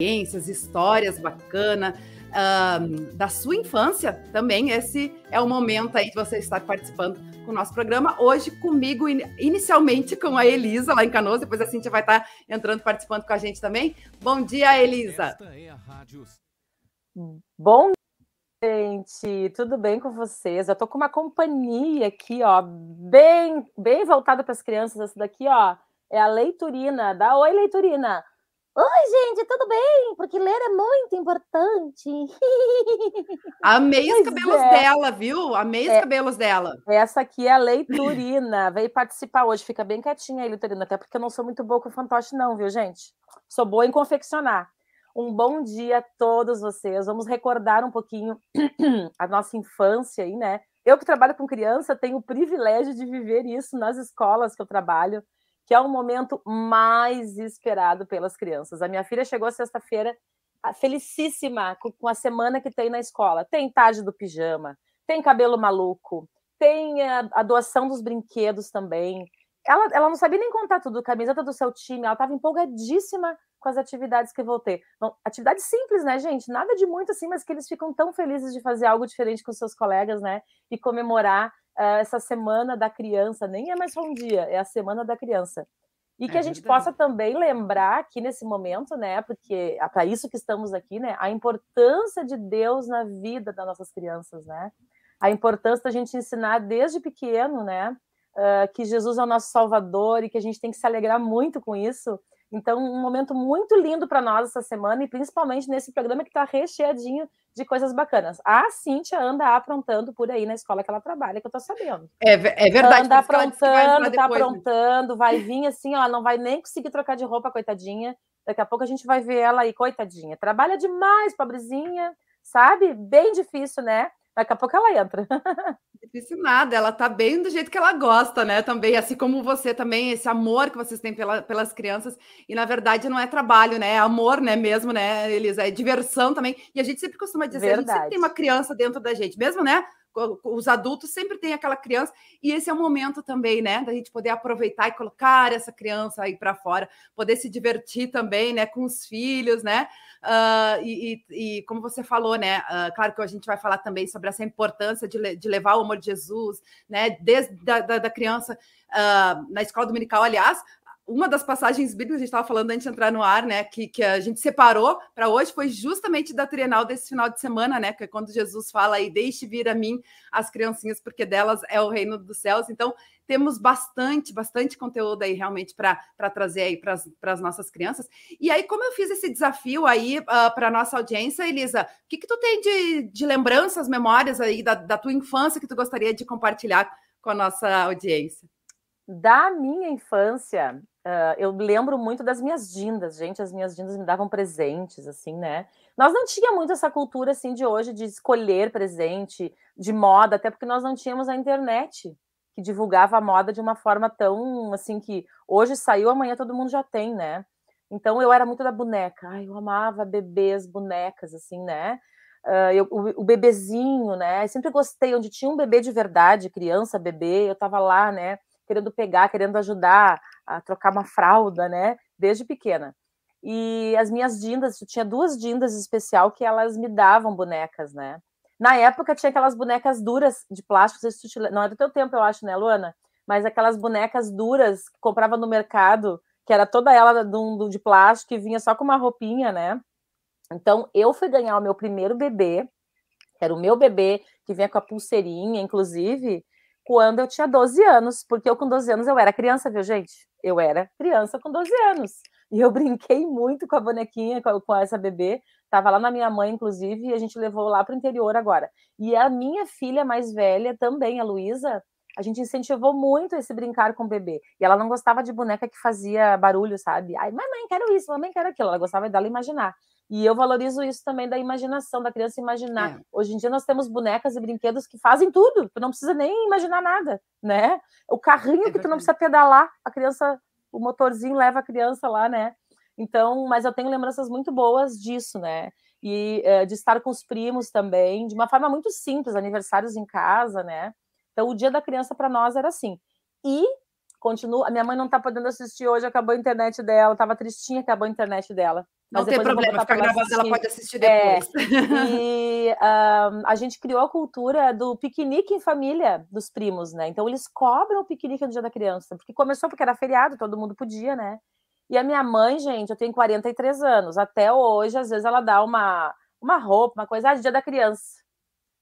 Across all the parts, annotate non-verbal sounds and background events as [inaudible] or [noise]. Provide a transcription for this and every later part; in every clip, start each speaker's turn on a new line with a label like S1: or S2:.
S1: experiências, histórias bacanas uh, da sua infância também. Esse é o momento aí de você estar participando com o nosso programa. Hoje, comigo, inicialmente com a Elisa, lá em Canoas, depois a Cintia vai estar entrando, participando com a gente também. Bom dia, Elisa. É
S2: Bom gente, tudo bem com vocês? Eu tô com uma companhia aqui, ó, bem, bem voltada para as crianças. Essa daqui, ó, é a Leiturina. Dá oi, Leiturina. Oi, gente, tudo bem? Porque ler é muito importante. [laughs]
S1: Amei pois os cabelos é. dela, viu? Amei é, os cabelos dela.
S2: Essa aqui é a [laughs] Leiturina. Veio participar hoje. Fica bem quietinha aí, Leiturina, até porque eu não sou muito boa com fantoche, não, viu, gente? Sou boa em confeccionar. Um bom dia a todos vocês. Vamos recordar um pouquinho [clears throat] a nossa infância aí, né? Eu que trabalho com criança tenho o privilégio de viver isso nas escolas que eu trabalho que é o momento mais esperado pelas crianças. A minha filha chegou sexta-feira felicíssima com a semana que tem na escola. Tem tarde do pijama, tem cabelo maluco, tem a, a doação dos brinquedos também. Ela, ela não sabia nem contar tudo, camiseta do seu time, ela estava empolgadíssima com as atividades que vou ter. Então, atividades simples, né, gente? Nada de muito assim, mas que eles ficam tão felizes de fazer algo diferente com seus colegas, né? E comemorar uh, essa semana da criança, nem é mais só um dia, é a semana da criança. E que é a gente verdade. possa também lembrar aqui nesse momento, né? Porque é para isso que estamos aqui, né? A importância de Deus na vida das nossas crianças, né? A importância da gente ensinar desde pequeno, né? Uh, que Jesus é o nosso Salvador e que a gente tem que se alegrar muito com isso então, um momento muito lindo para nós essa semana, e principalmente nesse programa que está recheadinho de coisas bacanas. A Cíntia anda aprontando por aí na escola que ela trabalha, que eu estou sabendo.
S1: É, é verdade.
S2: Anda aprontando, está né? aprontando, vai vir assim, ó, não vai nem conseguir trocar de roupa, coitadinha. Daqui a pouco a gente vai ver ela aí, coitadinha. Trabalha demais, pobrezinha, sabe? Bem difícil, né? Daqui a pouco ela entra. [laughs]
S1: Difícil nada, ela tá bem do jeito que ela gosta, né? Também, assim como você também, esse amor que vocês têm pela, pelas crianças. E na verdade não é trabalho, né? É amor, né? Mesmo, né, Elisa? É diversão também. E a gente sempre costuma dizer, verdade. a gente sempre tem uma criança dentro da gente, mesmo, né? Os adultos sempre têm aquela criança, e esse é o momento também, né, da gente poder aproveitar e colocar essa criança aí para fora, poder se divertir também, né, com os filhos, né, uh, e, e, e, como você falou, né, uh, claro que a gente vai falar também sobre essa importância de, de levar o amor de Jesus, né, desde da, da, da criança uh, na escola dominical, aliás, uma das passagens bíblicas, a gente estava falando antes de entrar no ar, né, que, que a gente separou para hoje, foi justamente da trienal desse final de semana, né, que é quando Jesus fala aí, deixe vir a mim as criancinhas, porque delas é o reino dos céus. Então, temos bastante, bastante conteúdo aí realmente para trazer aí para as nossas crianças. E aí, como eu fiz esse desafio aí uh, ah, para a nossa audiência, Elisa, o que, que tu tem de, de lembranças, memórias aí da, da tua infância que tu gostaria de compartilhar com a nossa audiência?
S2: Da minha infância, Uh, eu lembro muito das minhas dindas, gente. As minhas dindas me davam presentes, assim, né? Nós não tinha muito essa cultura assim de hoje de escolher presente, de moda, até porque nós não tínhamos a internet que divulgava a moda de uma forma tão assim que hoje saiu, amanhã todo mundo já tem, né? Então eu era muito da boneca. Ai, eu amava bebês, bonecas, assim, né? Uh, eu, o, o, bebezinho, né? Eu sempre gostei onde tinha um bebê de verdade, criança, bebê, eu tava lá, né? querendo pegar, querendo ajudar a trocar uma fralda, né? Desde pequena. E as minhas dindas, eu tinha duas dindas especial que elas me davam bonecas, né? Na época tinha aquelas bonecas duras de plástico, não é do teu tempo, eu acho, né, Luana? Mas aquelas bonecas duras que comprava no mercado, que era toda ela de, de plástico e vinha só com uma roupinha, né? Então eu fui ganhar o meu primeiro bebê, que era o meu bebê, que vinha com a pulseirinha, inclusive, quando eu tinha 12 anos, porque eu com 12 anos eu era criança, viu, gente? Eu era criança com 12 anos. E eu [laughs] brinquei muito com a bonequinha, com, essa bebê. Tava lá na minha mãe, inclusive, e a gente levou lá para o interior agora. E a minha filha mais velha também, a Luísa, a gente incentivou muito esse brincar com o bebê. E ela não gostava de boneca que fazia barulho, sabe? Ai, mamãe, quero isso, mamãe, quero aquilo. Ela gostava dela imaginar. E eu valorizo isso também da imaginação, da criança imaginar. É. Hoje em dia nós temos bonecas e brinquedos que fazem tudo, tu não precisa nem imaginar nada, né? O carrinho é que tu não precisa pedalar, a criança, o motorzinho leva a criança lá, né? Então, mas eu tenho lembranças muito boas disso, né? E é, de estar com os primos também, de uma forma muito simples, aniversários em casa, né? Então, o dia da criança para nós era assim. E continua. A minha mãe não tá podendo assistir hoje, acabou a internet dela, tava tristinha, acabou a internet dela.
S1: Não tem problema, fica gravado, ela pode assistir depois. É,
S2: e [laughs] um, a gente criou a cultura do piquenique em família dos primos, né? Então eles cobram o piquenique no dia da criança, porque começou porque era feriado, todo mundo podia, né? E a minha mãe, gente, eu tenho 43 anos, até hoje, às vezes ela dá uma, uma roupa, uma coisa, ah, dia da criança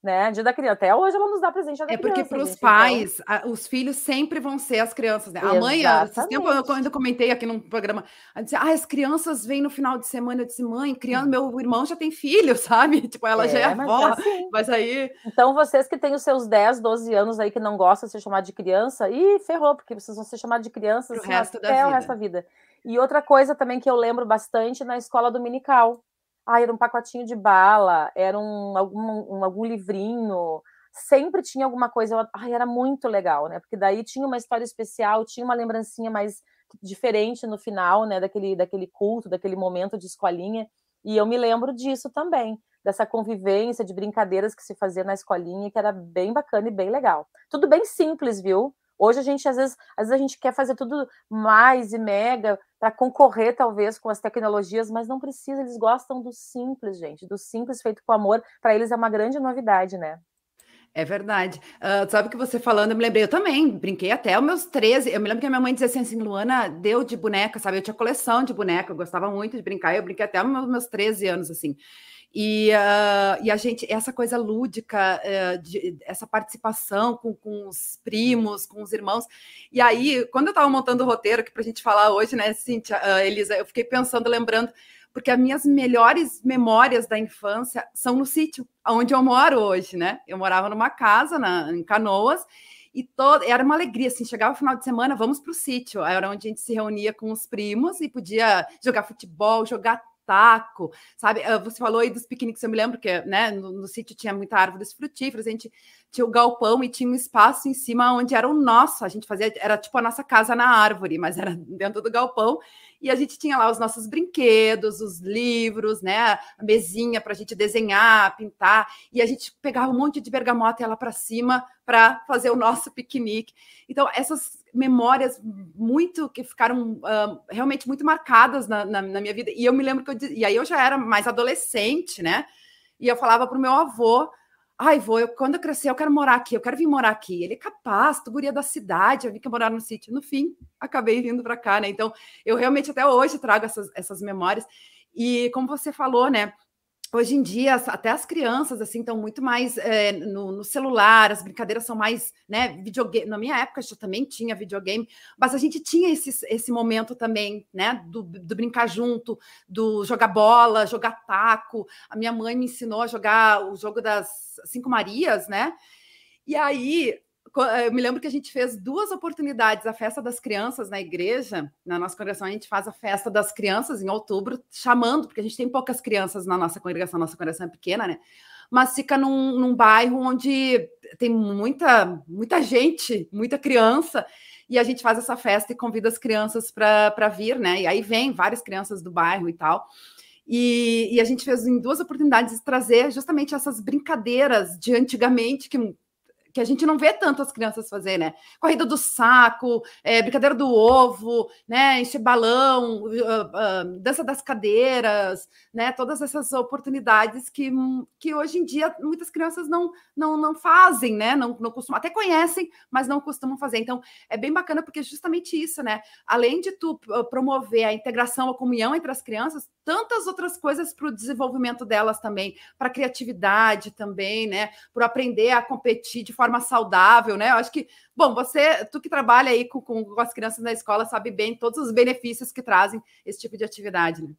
S2: né? Dia da criança. Até hoje ela nos dá presente
S1: É porque para os então pais, então... os filhos sempre vão ser as crianças, né? A mãe, esse tempo eu, quando eu comentei aqui num programa, a dizer, ah, as crianças vêm no final de semana, eu disse, mãe, criança, meu irmão já tem filho, [laughs] sabe? Tipo, ela é, já é mas avó, é assim. mas aí...
S2: Então, vocês que têm os seus 10, 12 anos aí, que não gostam de ser chamado de criança, e ferrou, porque vocês vão ser chamados de crianças
S1: assim,
S2: até o resto da vida. E outra coisa também que eu lembro bastante na escola dominical, ah, era um pacotinho de bala, era um, algum, um, algum livrinho, sempre tinha alguma coisa. Ai, era muito legal, né? Porque daí tinha uma história especial, tinha uma lembrancinha mais diferente no final, né? Daquele, daquele culto, daquele momento de escolinha. E eu me lembro disso também, dessa convivência, de brincadeiras que se fazia na escolinha, que era bem bacana e bem legal. Tudo bem simples, viu? Hoje a gente, às vezes, às vezes a gente quer fazer tudo mais e mega para concorrer, talvez, com as tecnologias, mas não precisa, eles gostam do simples, gente, do simples feito com amor. Para eles é uma grande novidade, né?
S1: É verdade. Uh, sabe que você falando, eu me lembrei, eu também brinquei até os meus 13. Eu me lembro que a minha mãe dizia assim, assim, Luana, deu de boneca, sabe? Eu tinha coleção de boneca, eu gostava muito de brincar, eu brinquei até os meus 13 anos, assim. E, uh, e a gente, essa coisa lúdica, uh, de, essa participação com, com, os primos, com os irmãos. E aí, quando eu estava montando o roteiro aqui para a gente falar hoje, né, Cíntia, uh, Elisa, eu fiquei pensando, lembrando, porque as minhas melhores memórias da infância são no sítio, onde eu moro hoje, né? Eu morava numa casa na, em Canoas, e todo, era uma alegria, assim, chegava o final de semana, vamos para o sítio, era onde a gente se reunia com os primos e podia jogar futebol, jogar taco, sabe? Ah, você falou aí dos piqueniques, eu me lembro que né, no, no sítio tinha muita árvores frutíferas, a gente tinha o galpão e tinha um espaço em cima onde era o nosso, a gente fazia, era tipo a nossa casa na árvore, mas era [laughs] dentro do galpão, e a gente tinha lá os nossos brinquedos, os livros, né, a mesinha para a gente desenhar, pintar, e a gente pegava um monte de bergamota e ela para cima para fazer o nosso piquenique. Então, essas memórias muito que ficaram uh, realmente muito marcadas na, na, na, minha vida. E eu me lembro que eu, e aí eu já era mais adolescente, né? E eu falava para o meu avô: ai, vô, eu, quando eu crescer, eu quero morar aqui, eu quero vir morar aqui. Ele, capaz, tu guria da cidade, eu vim que morar no sítio. No fim, acabei vindo para cá, né? Então, eu realmente até hoje trago essas, essas memórias. E como você falou, né? Hoje em dia até as crianças assim estão muito mais é, no, no, celular, as brincadeiras são mais, né, videogame. Na minha época já também tinha videogame, mas a gente tinha esse, esse momento também, né, do, do brincar junto, do jogar bola, jogar taco. A minha mãe me ensinou a jogar o jogo das cinco Marias, né? E aí eu me lembro que a gente fez duas oportunidades, a festa das crianças na igreja, na nossa congregação, a gente faz a festa das crianças em outubro, chamando, porque a gente tem poucas crianças na nossa congregação, nossa congregação é pequena, né? Mas fica num, num bairro onde tem muita, muita gente, muita criança, e a gente faz essa festa e convida as crianças para vir, né? E aí vem várias crianças do bairro e tal. E, e, a gente fez em duas oportunidades trazer justamente essas brincadeiras de antigamente, que que a gente não vê tanto as crianças fazer, né? Corrida do saco, é, brincadeira do ovo, né? Encher balão, uh, uh, dança das cadeiras, né? Todas essas oportunidades que, que hoje em dia muitas crianças não, não, não fazem, né? Não, não costumam, até conhecem, mas não costumam fazer. Então, é bem bacana porque é justamente isso, né? Além de tu promover a integração, a comunhão entre as crianças, tantas outras coisas para o desenvolvimento delas também, para a criatividade também, né? Para aprender a competir de forma saudável, né? Eu acho que, bom, você, tu que trabalha aí com, com, as crianças na escola, sabe bem todos os benefícios que trazem esse tipo de atividade, né?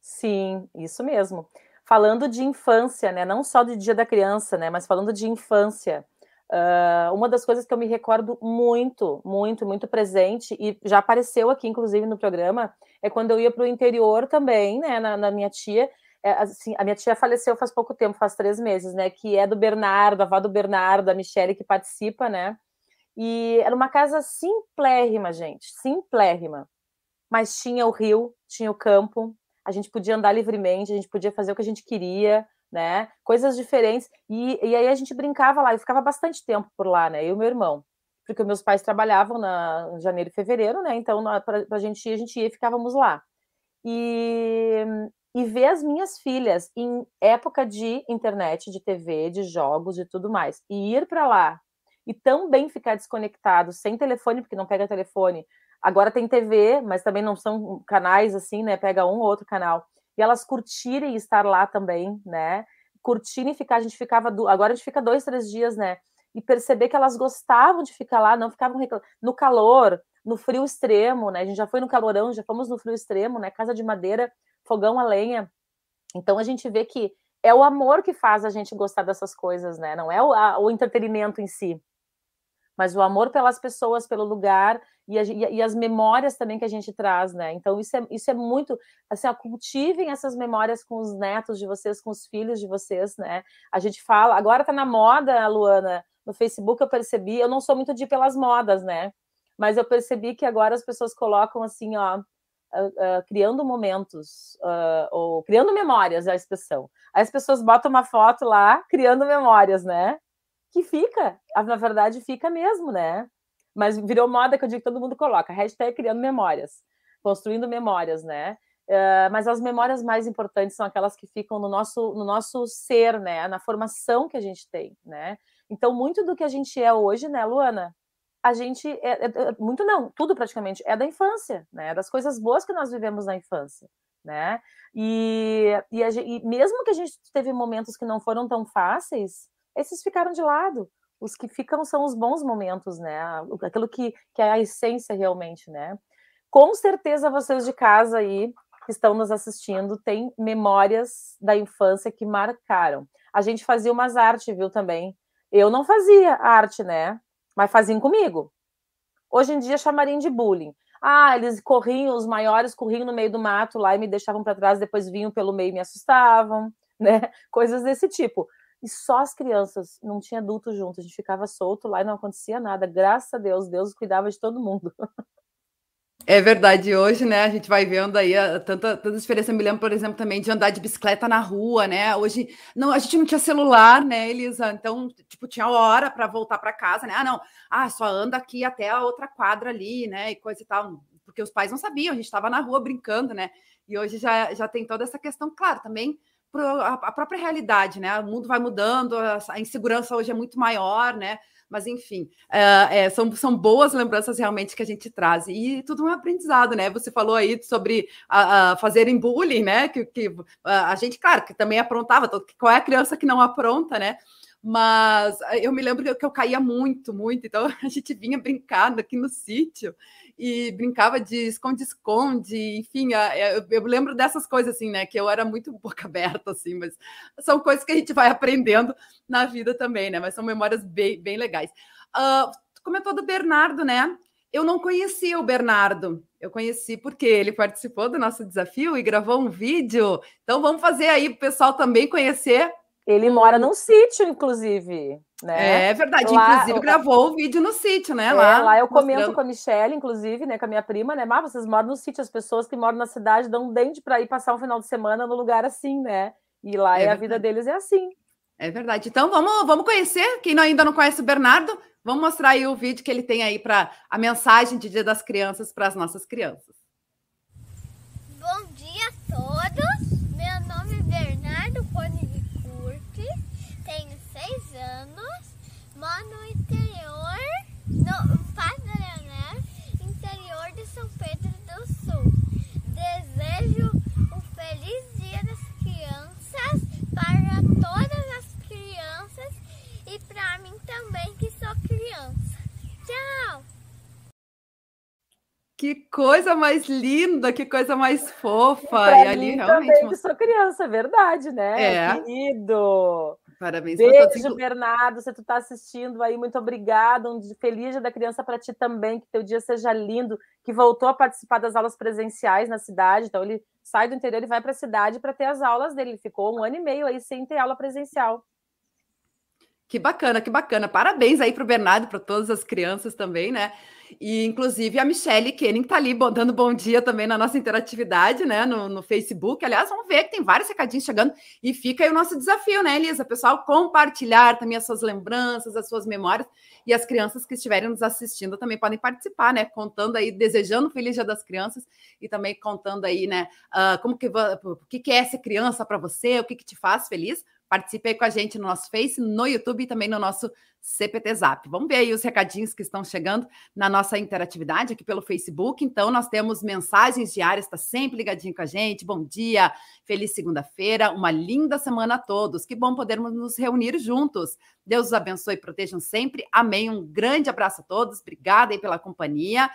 S2: Sim, isso mesmo. Falando de infância, né? Não só do Dia da Criança, né? Mas falando de infância. Uh, uma das coisas que eu me recordo muito, muito, muito presente, e já apareceu aqui, inclusive, no programa, é quando eu ia para o interior também, né, na, na minha tia. É, assim, a minha tia faleceu faz pouco tempo, faz três meses, né, que é do Bernardo, a avó do Bernardo, a Michelle, que participa, né, e era uma casa simplérrima, gente, simplérrima, mas tinha o rio, tinha o campo, a gente podia andar livremente, a gente podia fazer o que a gente queria, né? Coisas diferentes. E, e aí a gente brincava lá, eu ficava bastante tempo por lá, né? Eu e meu irmão. porque meus pais trabalhavam na janeiro e fevereiro, né? Então, para a gente ir, a gente ia e ficávamos lá. E, e ver as minhas filhas em época de internet, de TV, de jogos, de tudo mais, e ir para lá e também ficar desconectado, sem telefone, porque não pega telefone. Agora tem TV, mas também não são canais assim, né? Pega um ou outro canal. E elas curtirem estar lá também, né? Curtirem ficar, a gente ficava, agora a gente fica dois, três dias, né? E perceber que elas gostavam de ficar lá, não ficavam no calor, no frio extremo, né? A gente já foi no calorão, já fomos no frio extremo, né? Casa de madeira, fogão a lenha. Então a gente vê que é o amor que faz a gente gostar dessas coisas, né? Não é o, a, o entretenimento em si, mas o amor pelas pessoas, pelo lugar e, a, e, as memórias também que a gente traz, né? Então isso é, isso é muito, assim, ó, cultivem essas memórias com os netos de vocês, com os filhos de vocês, né? A gente fala, agora tá na moda, Luana, no Facebook eu percebi, eu não sou muito de ir pelas modas, né? Mas eu percebi que agora as pessoas colocam assim, ó, uh, criando momentos, uh, ou criando memórias, é a expressão. Aí as pessoas botam uma foto lá, criando memórias, né? Que fica, na verdade, fica mesmo, né? Mas virou moda que eu digo que todo mundo coloca, hashtag criando memórias, construindo memórias, né? Uh, mas as memórias mais importantes são aquelas que ficam no nosso, no nosso ser, né? Na formação que a gente tem, né? Então, muito do que a gente é hoje, né, Luana? A gente é, é, é, muito não, tudo praticamente é da infância, né? Das coisas boas que nós vivemos na infância, né? E, e, a, e, mesmo que a gente teve momentos que não foram tão fáceis, esses ficaram de lado. Os que ficam são os bons momentos, né? Aquilo que, que é a essência realmente, né? Com certeza vocês de casa aí que estão nos assistindo têm memórias da infância que marcaram. A gente fazia umas artes, viu, também. Eu não fazia arte, né? Mas faziam comigo. Hoje em dia chamariam de bullying. Ah, eles corriam, os maiores corriam no meio do mato lá e me deixavam para trás, depois vinham pelo meio e me assustavam, [laughs] né? Coisas desse tipo. E só as crianças, não tinha adulto junto, a gente ficava solto lá e não acontecia nada. Graças a Deus, Deus cuidava de todo mundo. [laughs]
S1: É verdade, hoje, né, a gente vai vendo aí a, tanta, tanta diferença. Eu me lembro, por exemplo, também de andar de bicicleta na rua, né? Hoje, não, a gente não tinha celular, né, Elisa? Então, tipo, tinha hora para voltar para casa, né? Ah, não, ah, só anda aqui até a outra quadra ali, né? E coisa e tal, porque os pais não sabiam, a gente estava na rua brincando, né? E hoje já, já tem toda essa questão, claro, também a própria realidade, né? O mundo vai mudando, a insegurança hoje é muito maior, né? Mas, enfim, é, são, são boas lembranças realmente que a gente traz. E tudo um aprendizado, né? Você falou aí sobre a, a fazerem bullying, né? Que, que a, a gente, claro, que também aprontava. Qual é a criança que não apronta, né? Mas eu me lembro que eu caía muito, muito. Então [laughs] a gente vinha brincando aqui no sítio e brincava de esconde-esconde, enfim, eu, eu, lembro dessas coisas assim, né, que eu era muito [laughs] boca aberta, assim, mas são coisas que a gente vai aprendendo na vida também, né, mas são memórias bem, bem legais. Uh, comentou do Bernardo, né, eu não conhecia o Bernardo, eu conheci porque ele participou do nosso desafio e gravou um vídeo, então vamos fazer aí o pessoal também conhecer
S2: ele mora num sítio, inclusive. Né?
S1: É verdade, lá, inclusive gravou o vídeo no sítio, né? É, lá,
S2: lá eu mostrando... comento com a Michelle, inclusive, né, com a minha prima, né? Mas vocês moram no sítio, as pessoas que moram na cidade dão um dente para ir passar um final de semana no lugar assim, né? E lá é, é a vida deles é assim.
S1: É verdade. Então vamos, vamos conhecer. Quem ainda não conhece o Bernardo, vamos mostrar aí o vídeo que ele tem aí para a mensagem de Dia das Crianças para as nossas crianças.
S3: Bom dia a todos. Meu nome é Bernardo Pone tenho seis anos, moro no interior, no Padre, né? Interior de São Pedro do Sul. Desejo um feliz dia das crianças para todas as crianças e para mim também que sou criança. Tchau!
S1: Que coisa mais linda, que coisa mais fofa. E,
S2: e ali realmente. Também que sou criança, é verdade, né?
S1: É.
S2: Querido.
S1: Parabéns
S2: Beijo, todos. Bernardo, se tu está assistindo aí, muito obrigada. Um feliz dia da criança para ti também, que teu dia seja lindo, que voltou a participar das aulas presenciais na cidade. Então, ele sai do interior e vai para a cidade para ter as aulas dele. Ele ficou um ano e meio aí sem ter aula presencial.
S1: Que bacana, que bacana. Parabéns aí para o Bernardo, para todas as crianças também, né? E, inclusive, a Michelle Kenning está ali dando bom dia também na nossa interatividade, né? No, no, Facebook. Aliás, vamos ver que tem vários recadinhos chegando. E fica aí o nosso desafio, né, Elisa? Pessoal, compartilhar também as suas lembranças, as suas memórias. E as crianças que estiverem nos assistindo também podem participar, né? Contando aí, desejando Feliz Dia das Crianças e também contando aí, né? Uh, como que, o que, que é ser criança para você, o que, que te faz feliz Participe aí com a gente no nosso Face, no YouTube e também no nosso CPT Zap. Vamos ver aí os recadinhos que estão chegando na nossa interatividade aqui pelo Facebook. Então, nós temos mensagens diárias, está sempre ligadinho com a gente. Bom dia, feliz segunda-feira, uma linda semana a todos. Que bom podermos nos reunir juntos. Deus os abençoe e protejam sempre. Amém. Um grande abraço a todos. Obrigada aí pela companhia.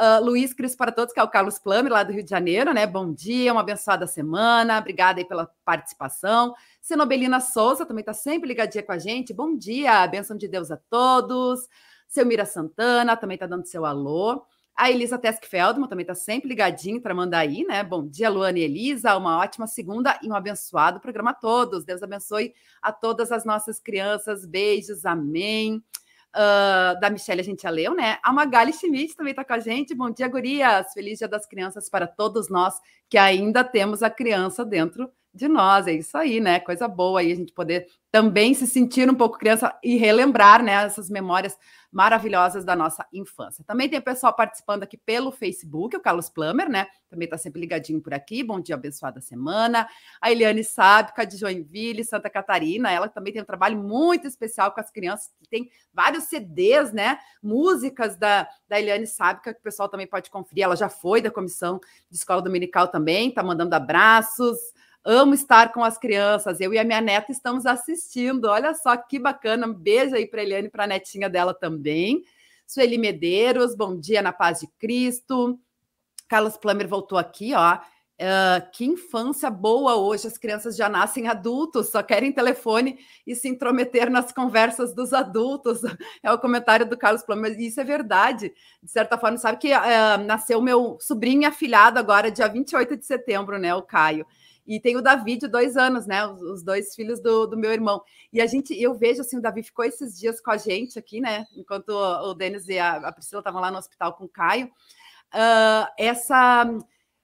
S1: Uh, Luiz Cris para todos, que é o Carlos Plame, lá do Rio de Janeiro, né? Bom dia, uma abençoada semana. Obrigada aí pela participação. Senobelina Souza também está sempre ligadinha com a gente. Bom dia, bênção de Deus a todos. Seu Mira Santana também está dando seu alô. A Elisa Tesk Feldman também está sempre ligadinho para mandar aí, né? Bom dia, Luana e Elisa. Uma ótima segunda e um abençoado programa a todos. Deus abençoe a todas as nossas crianças. Beijos, amém. Uh, da Michelle a gente já leu, né? A Magali Schmidt também está com a gente. Bom dia, gurias. Feliz Dia das Crianças para todos nós que ainda temos a criança dentro de nós. É isso aí, né? Coisa boa aí a gente poder também se sentir um pouco criança e relembrar, né, essas memórias maravilhosas da nossa infância. Também tem o pessoal participando aqui pelo Facebook, o Carlos Plummer, né? Também está sempre ligadinho por aqui. Bom dia, abençoada semana. A Eliane Sábica, de Joinville, Santa Catarina. Ela também tem um trabalho muito especial com as crianças, tem vários CDs, né? Músicas da, da Eliane Sábica, que o pessoal também pode conferir. Ela já foi da comissão de escola dominical também, tá mandando abraços. Amo estar com as crianças. Eu e a minha neta estamos assistindo. Olha só que bacana. Um beijo aí para Eliane e para a netinha dela também. Sueli Medeiros, bom dia na paz de Cristo. Carlos Plummer voltou aqui, ó. Uh, que infância boa hoje, as crianças já nascem adultos, só querem telefone e se intrometer nas conversas dos adultos. [laughs] É o comentário do Carlos Plummer, isso é verdade. De certa forma, sabe que uh, nasceu meu sobrinho afilhado agora, dia 28 de setembro, né, o Caio. E tem o Davi de dois anos, né? Os, os dois filhos do, do, meu irmão. E a gente, eu vejo assim, o Davi ficou esses dias com a gente aqui, né? Enquanto o, o Denis e a, a Priscila estavam lá no hospital com o Caio. Uh, essa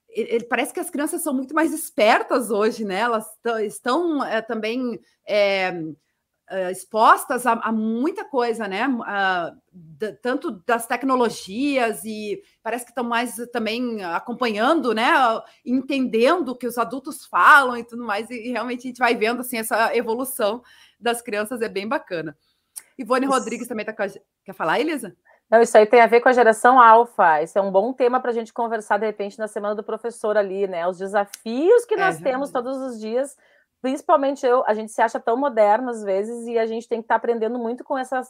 S1: ele, parece que as crianças são muito mais espertas hoje, né? Elas estão é, também é, uh, expostas a, a, muita coisa, né? Uh, tanto das tecnologias e parece que estão mais também acompanhando, né? Entendendo o que os adultos falam e tudo mais, e, e realmente a gente vai vendo assim essa evolução das crianças, é bem bacana. Ivone isso. Rodrigues também tá com a... Quer falar, Elisa?
S2: Não, isso aí tem a ver com a geração alfa. Isso é um bom tema para a gente conversar de repente na semana do professor ali, né? Os desafios que nós é, temos todos os dias principalmente eu, a gente se acha tão moderno às vezes e a gente tem que estar tá aprendendo muito com essas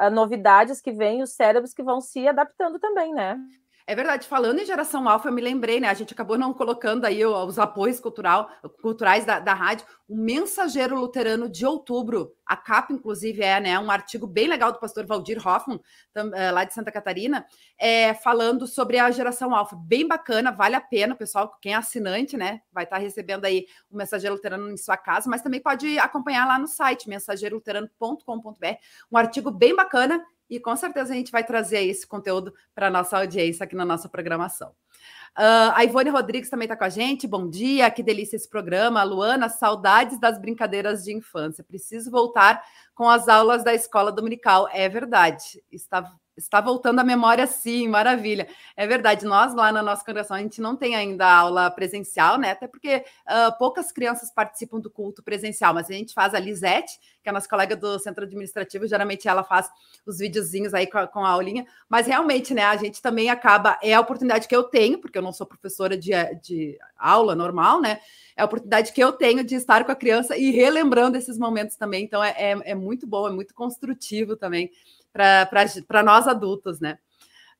S2: uh, novidades que vêm, os cérebros que vão se adaptando também, né?
S1: É verdade, falando em geração alfa, eu me lembrei, né? A gente acabou não colocando aí os apoios cultural, culturais da, da rádio. O Mensageiro Luterano de Outubro, a capa, inclusive, é né, um artigo bem legal do pastor Valdir Hoffman, eh, lá de Santa Catarina, é, falando sobre a geração alfa. Bem bacana, vale a pena, pessoal, quem é assinante, né? Vai estar recebendo aí o Mensageiro Luterano em sua casa, mas também pode acompanhar lá no site, mensageiroluterano.com.br. Um artigo bem bacana e com certeza a gente vai trazer esse conteúdo para a nossa audiência aqui na nossa programação. Uh, a Ivone Rodrigues também está com a gente. Bom dia, que delícia esse programa. Luana, saudades das brincadeiras de infância. Preciso voltar com as aulas da escola dominical. É verdade. Está Está voltando à memória, sim, maravilha. É verdade, nós lá na nossa congregação, a gente não tem ainda aula presencial, né? Até porque uh, poucas crianças participam do culto presencial, mas a gente faz a Lisete, que é a nossa colega do centro administrativo, geralmente ela faz os videozinhos aí com a, com a aulinha, mas realmente, né, a gente também acaba, é a oportunidade que eu tenho, porque eu não sou professora de, de aula normal, né? É a oportunidade que eu tenho de estar com a criança e relembrando esses momentos também, então é, é, é muito bom, é muito construtivo também para nós adultos, né?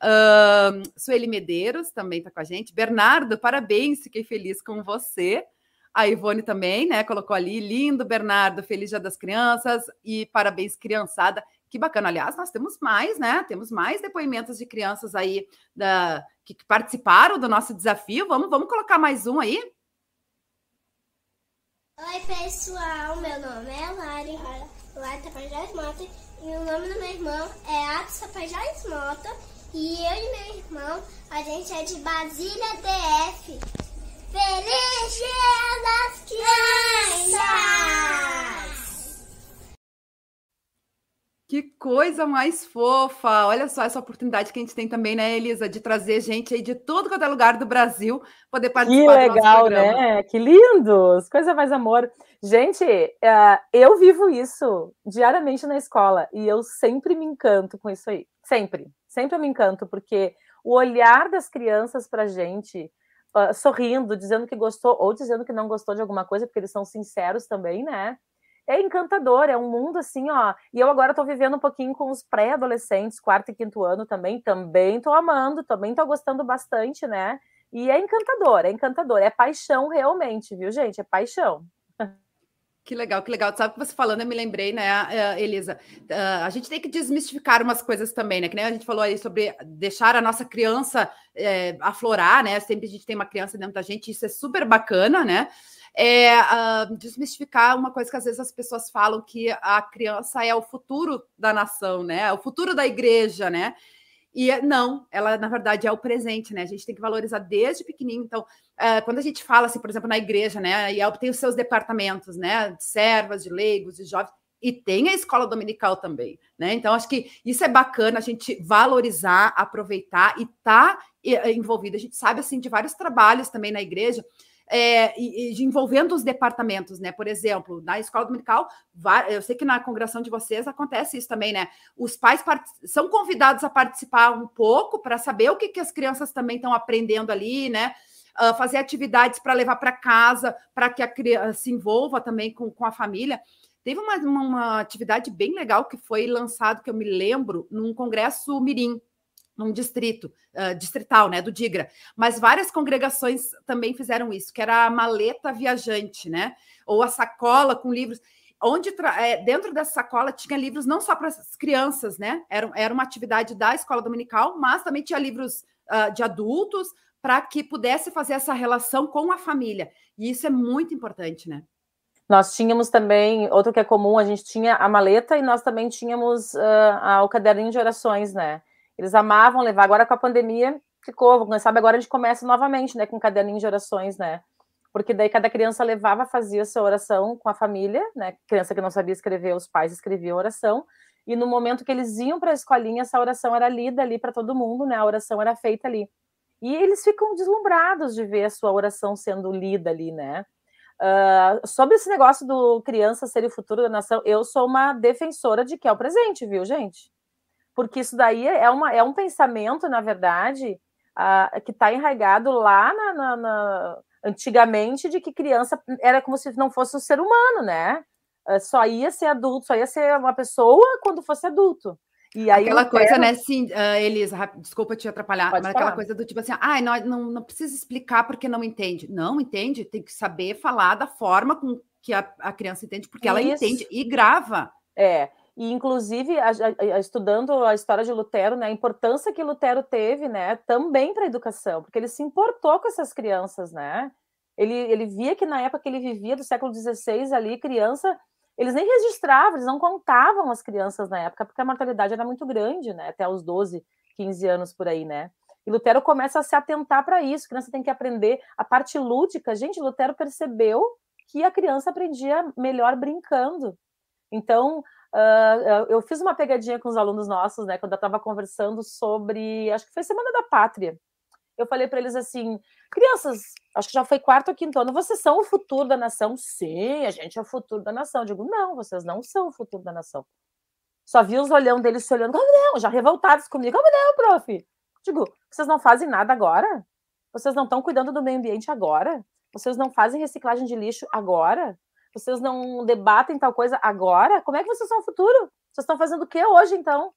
S1: Uh, Sueli Medeiros também está com a gente. Bernardo, parabéns, fiquei feliz com você. A Ivone também, né? Colocou ali, lindo, Bernardo, feliz dia das crianças e parabéns, criançada. Que bacana. Aliás, nós temos mais, né? Temos mais depoimentos de crianças aí da, que participaram do nosso desafio. Vamos, vamos colocar mais um aí?
S3: Oi, pessoal. Meu nome é Lari. Lá em Tapajós Mota. E o nome do meu irmão é Atos Tapajós Mota. E eu e meu irmão, a gente é de Basília DF. Feliz Dia das Crianças!
S1: Que coisa mais fofa! Olha só essa oportunidade que a gente tem também, né, Elisa, de trazer gente aí de todo quanto é lugar do Brasil poder participar
S2: que legal, né? Que lindos! Coisa mais amor. Gente, uh, eu vivo isso diariamente na escola e eu sempre me encanto com isso aí. Sempre, sempre eu me encanto, porque o olhar das crianças para a gente, uh, sorrindo, dizendo que gostou ou dizendo que não gostou de alguma coisa, porque eles são sinceros também, né? É encantador, é um mundo assim, ó. E eu agora estou vivendo um pouquinho com os pré-adolescentes, quarto e quinto ano também, também estou amando, também estou gostando bastante, né? E é encantador, é encantador, é paixão realmente, viu, gente? É paixão.
S1: Que legal, que legal. Sabe o que você falando, eu me lembrei, né, eh, Elisa? Uh, a gente tem que desmistificar umas coisas também, né? Que nem a gente falou aí sobre deixar a nossa criança é, aflorar, né? Sempre a gente tem uma criança dentro da gente, isso é super bacana, né? é, uh, desmistificar uma coisa que às vezes as pessoas falam que a criança é o futuro da nação, né? É o futuro da igreja, né? E não, ela na verdade é o presente, né? A gente tem que valorizar desde pequenininho. Então, uh, quando a gente fala assim, por exemplo, na igreja, né? E ela tem os seus departamentos, né? De servas, de leigos, de jovens e tem a escola dominical também, né? Então acho que isso é bacana a gente valorizar, aproveitar e estar tá envolvido. A gente sabe assim de vários trabalhos também na igreja é, e, envolvendo os departamentos, né? Por exemplo, na escola dominical, eu sei que na congregação de vocês acontece isso também, né? Os pais são convidados a participar um pouco para saber o que, que as crianças também estão aprendendo ali, né? Uh, fazer atividades para levar para casa, para que a criança se envolva também com, com a família. Teve uma, uma, uma atividade bem legal que foi lançado, que eu me lembro, num congresso Mirim, num distrito, uh, distrital, né, do Digra. Mas várias congregações também fizeram isso, que era a maleta viajante, né, ou a sacola com livros, onde é, dentro dessa sacola tinha livros não só para as crianças, né, era, era uma atividade da escola dominical, mas também tinha livros uh, de adultos para que pudesse fazer essa relação com a família. E isso é muito importante, né?
S2: Nós tínhamos também, outro que é comum, a gente tinha a maleta e nós também tínhamos uh, o caderninho de orações, né? Eles amavam levar. Agora com a pandemia ficou, sabe agora a gente começa novamente, né, com caderninho de orações, né? Porque daí cada criança levava, fazia sua oração com a família, né? Criança que não sabia escrever, os pais escreviam oração. E no momento que eles iam para a escolinha, essa oração era lida ali para todo mundo, né? A oração era feita ali. E eles ficam deslumbrados de ver a sua oração sendo lida ali, né? Uh, sobre esse negócio do criança ser o futuro da nação, eu sou uma defensora de que é o presente, viu, gente? Porque isso daí é, uma, é um pensamento, na verdade, uh, que está enraizado lá na, na, na, antigamente de que criança era como se não fosse um ser humano, né? Uh, só ia ser adulto, só ia ser uma pessoa quando fosse adulto.
S1: E aí aquela coisa, quero... né, sim, uh, Elisa, desculpa te atrapalhar, Pode mas falar. aquela coisa do tipo assim, ah, não, não, não precisa explicar porque não entende. Não entende, tem que saber falar da forma com que a, a criança entende, porque Isso. ela entende e grava.
S2: É, e inclusive a, a, estudando a história de Lutero, né, a importância que Lutero teve, né, também para a educação, porque ele se importou com essas crianças, né? Ele, ele via que na época que ele vivia, do século XVI ali, criança, eles nem registravam, eles não contavam as crianças na época, porque a mortalidade era muito grande, né, até os 12, 15 anos por aí, né? E Lutero começa a se atentar para isso, criança tem que aprender a parte lúdica. Gente, Lutero percebeu que a criança aprendia melhor brincando. Então, Uh, eu fiz uma pegadinha com os alunos nossos, né, quando eu estava conversando sobre, acho que foi Semana da Pátria. Eu falei para eles assim, crianças, acho que já foi quarto ou quinto ano, vocês são o futuro da nação? Sim, a gente é o futuro da nação. Eu digo, não, vocês não são o futuro da nação. Só vi os olhão deles se olhando, como não? Já revoltados comigo, como não, prof? Digo, vocês não fazem nada agora? Vocês não estão cuidando do meio ambiente agora? Vocês não fazem reciclagem de lixo agora? Vocês não debatem tal coisa agora? Como é que vocês são o futuro? Vocês estão fazendo o que hoje, então?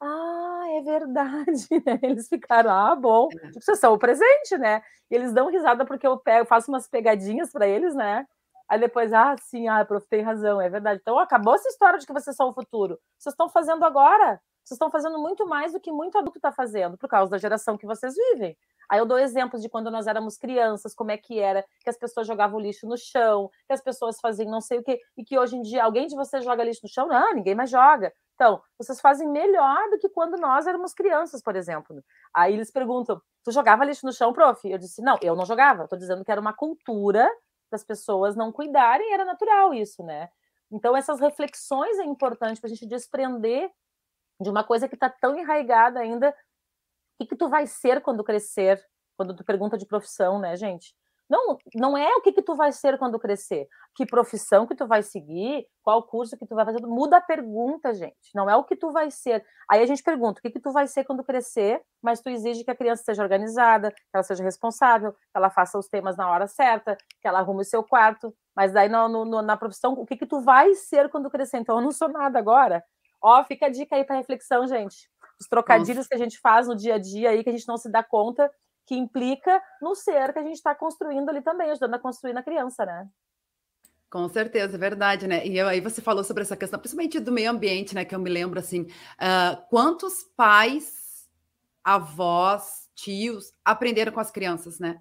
S2: Ah, é verdade, [laughs] né? Eles ficaram, ah, bom, é. tipo, vocês são o presente, né? E eles dão risada porque eu pego, faço umas pegadinhas para eles, né? Aí depois, ah, sim, ah, prof, tem razão, é verdade. Então acabou essa história de que vocês são o futuro. Vocês estão fazendo agora. Vocês estão fazendo muito mais do que muito adulto está fazendo, por causa da geração que vocês vivem. Aí eu dou exemplos de quando nós éramos crianças, como é que era, que as pessoas jogavam lixo no chão, que as pessoas faziam não sei o quê, e que hoje em dia alguém de vocês joga lixo no chão? Não, ninguém mais joga. Então, vocês fazem melhor do que quando nós éramos crianças, por exemplo. Aí eles perguntam: tu jogava lixo no chão, prof? Eu disse: não, eu não jogava. Estou dizendo que era uma cultura das pessoas não cuidarem, era natural isso, né? Então, essas reflexões é importante para a gente desprender de uma coisa que está tão enraigada ainda. O que, que tu vai ser quando crescer? Quando tu pergunta de profissão, né, gente? Não, não é o que, que tu vai ser quando crescer, que profissão que tu vai seguir, qual curso que tu vai fazer, muda a pergunta, gente. Não é o que tu vai ser. Aí a gente pergunta o que, que tu vai ser quando crescer, mas tu exige que a criança seja organizada, que ela seja responsável, que ela faça os temas na hora certa, que ela arrume o seu quarto. Mas daí no, no, na profissão, o que, que tu vai ser quando crescer? Então eu não sou nada agora. Ó, fica a dica aí para reflexão, gente. Os trocadilhos Nossa. que a gente faz no dia a dia aí, que a gente não se dá conta, que implica no ser que a gente está construindo ali também, ajudando a construir na criança, né?
S1: Com certeza, é verdade, né? E eu, aí você falou sobre essa questão, principalmente do meio ambiente, né? Que eu me lembro assim, uh, quantos pais, avós, tios aprenderam com as crianças, né?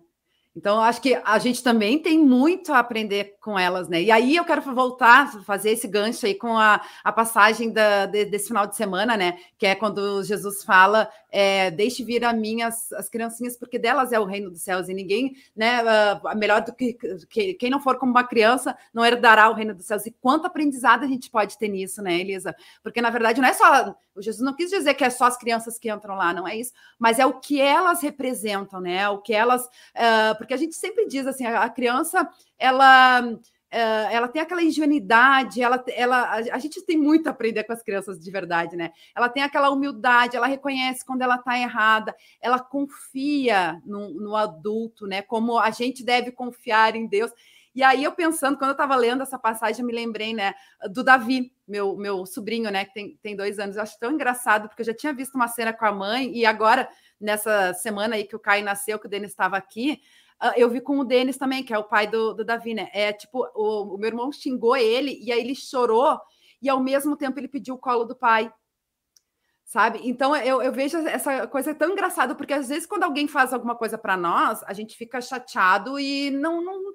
S1: Então, acho que a gente também tem muito a aprender com elas, né? E aí eu quero voltar, fazer esse gancho aí com a, a passagem da, de, desse final de semana, né? Que é quando Jesus fala: é, Deixe vir a mim as, as criancinhas, porque delas é o reino dos céus, e ninguém, né? Uh, melhor do que, que, quem não for como uma criança não herdará o reino dos céus. E quanto aprendizado a gente pode ter nisso, né, Elisa? Porque na verdade não é só. O Jesus não quis dizer que é só as crianças que entram lá, não é isso, mas é o que elas representam, né? O que elas. Uh, porque a gente sempre diz assim, a criança, ela ela tem aquela ingenuidade, ela, ela, a gente tem muito a aprender com as crianças de verdade, né? Ela tem aquela humildade, ela reconhece quando ela está errada, ela confia no, no, adulto, né? Como a gente deve confiar em Deus. E aí eu pensando, quando eu estava lendo essa passagem, eu me lembrei, né, do Davi, meu, meu sobrinho, né, que tem, tem dois anos. Eu acho tão engraçado, porque eu já tinha visto uma cena com a mãe, e agora, nessa semana aí que o Caio nasceu, que o Denis estava aqui, eu vi com o Denis também, que é o pai do, do Davi, né? É tipo, o, o, meu irmão xingou ele e aí ele chorou e ao mesmo tempo ele pediu o colo do pai. Sabe? Então eu, eu vejo essa coisa tão engraçada, porque às vezes quando alguém faz alguma coisa para nós, a gente fica chateado e não, não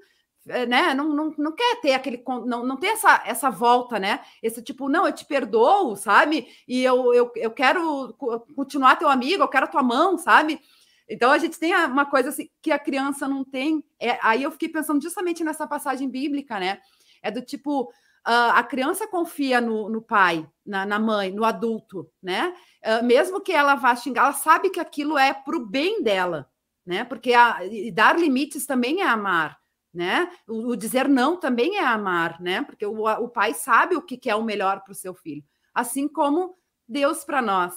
S1: é, né, não, não, não quer ter aquele não, não tem essa, essa volta, né? Esse tipo, não, eu te perdoo, sabe? E eu, eu, eu quero continuar teu amigo, eu quero tua mão, sabe? Então a gente tem uma coisa assim que a criança não tem. É, aí eu fiquei pensando justamente nessa passagem bíblica, né? É do tipo, uh, a criança confia no, no pai, na, na, mãe, no adulto, né? Uh, mesmo que ela vá xingar, ela sabe que aquilo é para o bem dela, né? Porque a, dar limites também é amar. Né? O, o, dizer não também é amar, né? Porque o, o pai sabe o que, que é o melhor para o seu filho, assim como Deus para nós,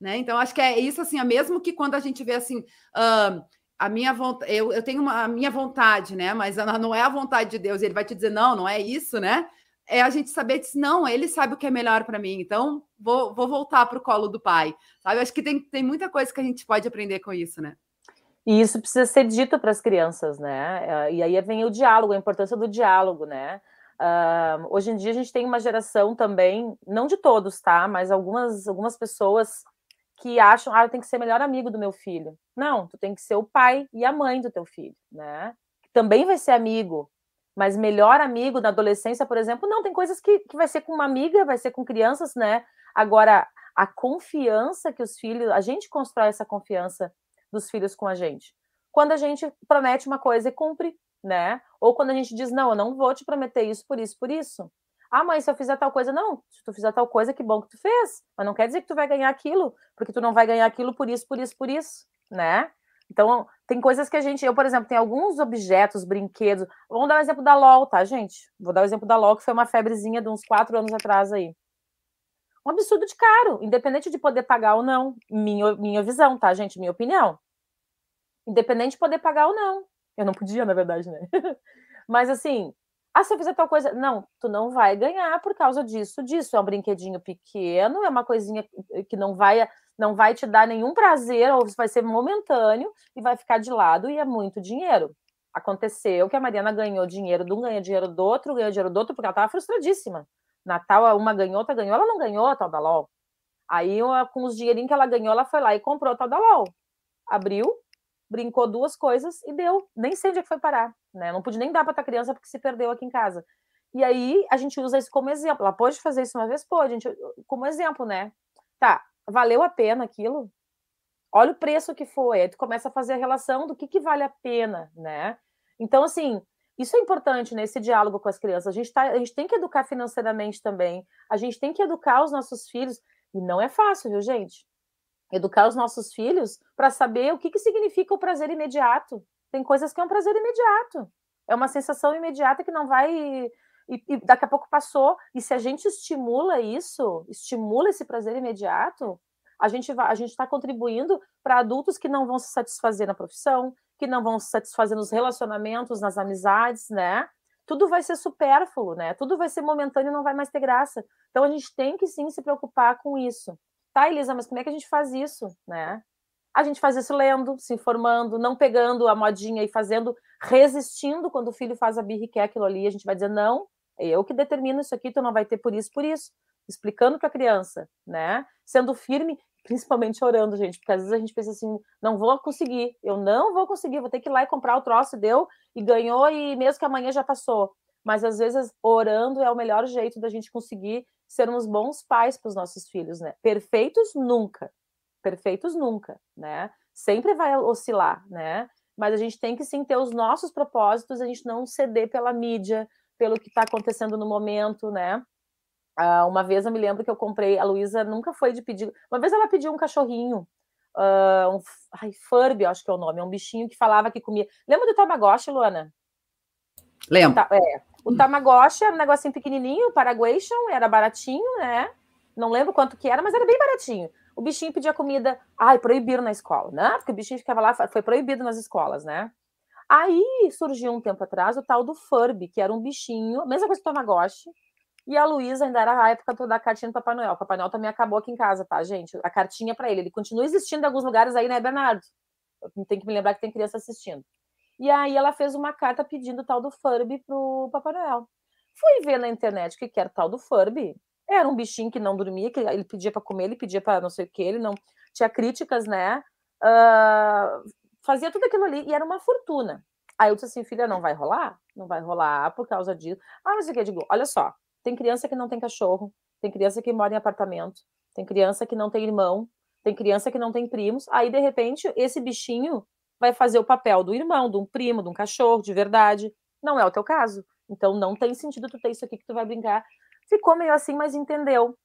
S1: né? Então, acho que é isso, assim, é mesmo que quando a gente vê assim. Uh, a minha vontade, eu, eu tenho uma, a minha vontade, né? Mas não é a vontade de Deus, ele vai te dizer, não, não é isso, né? É a gente saber que não, ele sabe o que é melhor para mim, então vou, vou voltar para o colo do pai. Sabe? Acho que tem, tem muita coisa que a gente pode aprender com isso, né?
S2: E isso precisa ser dito para as crianças, né? E aí vem o diálogo, a importância do diálogo, né? Uh, hoje em dia a gente tem uma geração também, não de todos, tá? Mas algumas, algumas pessoas que acham, ah, eu tenho que ser melhor amigo do meu filho. Não, tu tem que ser o pai e a mãe do teu filho, né? Também vai ser amigo, mas melhor amigo na adolescência, por exemplo, não, tem coisas que, que vai ser com uma amiga, vai ser com crianças, né? Agora, a confiança que os filhos, a gente constrói essa confiança dos filhos com a gente. Quando a gente promete uma coisa e cumpre, né? Ou quando a gente diz, não, eu não vou te prometer isso por isso, por isso. Ah, mãe, se eu fizer tal coisa, não. Se tu fizer tal coisa, que bom que tu fez. Mas não quer dizer que tu vai ganhar aquilo, porque tu não vai ganhar aquilo por isso, por isso, por isso, né? Então, tem coisas que a gente. Eu, por exemplo, tem alguns objetos, brinquedos. Vamos dar o um exemplo da LOL, tá, gente? Vou dar o um exemplo da LOL, que foi uma febrezinha de uns quatro anos atrás aí. Um absurdo de caro, independente de poder pagar ou não. Minha, minha visão, tá, gente? Minha opinião. Independente de poder pagar ou não. Eu não podia, na verdade, né? [laughs] Mas assim, ah, se eu fizer tal coisa. Não, tu não vai ganhar por causa disso, disso. É um brinquedinho pequeno, é uma coisinha que não vai, não vai te dar nenhum prazer, ou vai ser momentâneo e vai ficar de lado, e é muito dinheiro. Aconteceu que a Mariana ganhou dinheiro de um, ganha dinheiro do outro, ganhou dinheiro do outro, porque ela estava frustradíssima. Natal, uma ganhou, outra ganhou, ela não ganhou a tal da LOL. Aí, com os dinheirinhos que ela ganhou, ela foi lá e comprou a tal da LOL. Abriu, brincou duas coisas e deu. Nem sei onde é que foi parar, né? Não pude nem dar para a criança porque se perdeu aqui em casa. E aí a gente usa isso como exemplo. Ela pode fazer isso uma vez? Pode, gente, como exemplo, né? Tá, valeu a pena aquilo? Olha o preço que foi. Aí tu começa a fazer a relação do que, que vale a pena, né? Então, assim, isso é importante nesse diálogo com as crianças. A gente, tá, a gente tem que educar financeiramente também. A gente tem que educar os nossos filhos. E não é fácil, viu, gente? Educar os nossos filhos para saber o que, que significa o prazer imediato. Tem coisas que é um prazer imediato. É uma sensação imediata que não vai. E, e daqui a pouco passou. E se a gente estimula isso, estimula esse prazer imediato, a gente vai, a gente está contribuindo para adultos que não vão se satisfazer na profissão, que não vão se satisfazer nos relacionamentos, nas amizades, né? Tudo vai ser supérfluo, né? Tudo vai ser momentâneo e não vai mais ter graça. Então a gente tem que sim se preocupar com isso. Tá, Elisa, mas como é que a gente faz isso, né? A gente faz isso lendo, se informando, não pegando a modinha e fazendo, resistindo quando o filho faz a birra e quer aquilo ali. A gente vai dizer, não, é eu que determino isso aqui, tu não vai ter por isso, por isso. Explicando para a criança, né? Sendo firme principalmente orando, gente, porque às vezes a gente pensa assim, não vou conseguir, eu não vou conseguir, vou ter que ir lá e comprar o troço, deu, e ganhou, e mesmo que amanhã já passou. Mas às vezes orando é o melhor jeito da gente conseguir sermos bons pais para os nossos filhos, né? Perfeitos nunca, perfeitos nunca, né? Sempre vai oscilar, né? Mas a gente tem que sim ter os nossos propósitos, a gente não ceder pela mídia, pelo que está acontecendo no momento, né? Uh, uma vez eu me lembro que eu comprei, a Luísa nunca foi de pedir. Uma vez ela pediu um cachorrinho, uh, um ai, Furby, acho que é o nome, é um bichinho que falava que comia. Lembra do Tamagotchi, Luana?
S1: Lembro.
S2: É, o Tamagotchi era um negocinho pequenininho, Paraguation, era baratinho, né? Não lembro quanto que era, mas era bem baratinho. O bichinho pedia comida, ai, proibiram na escola, né? Porque o bichinho ficava lá, foi proibido nas escolas, né? Aí surgiu um tempo atrás o tal do Furby, que era um bichinho, mesma coisa que o Tamagotchi, e a Luísa ainda era a época da cartinha do Papai Noel. O Papai Noel também acabou aqui em casa, tá, gente? A cartinha para ele. Ele continua existindo em alguns lugares aí, né, Bernardo? Tem que me lembrar que tem criança assistindo. E aí ela fez uma carta pedindo tal do Furby pro Papai Noel. Fui ver na internet o que, que era tal do Furby. Era um bichinho que não dormia, que ele pedia para comer, ele pedia para não sei o que, ele não tinha críticas, né? Uh, fazia tudo aquilo ali e era uma fortuna. Aí eu disse assim, filha, não vai rolar? Não vai rolar por causa disso. Ah, mas o que? Digo, olha só, tem criança que não tem cachorro, tem criança que mora em apartamento, tem criança que não tem irmão, tem criança que não tem primos. Aí, de repente, esse bichinho vai fazer o papel do irmão, de um primo, de um cachorro, de verdade. Não é o teu caso. Então, não tem sentido tu ter isso aqui que tu vai brincar. Ficou meio assim, mas entendeu.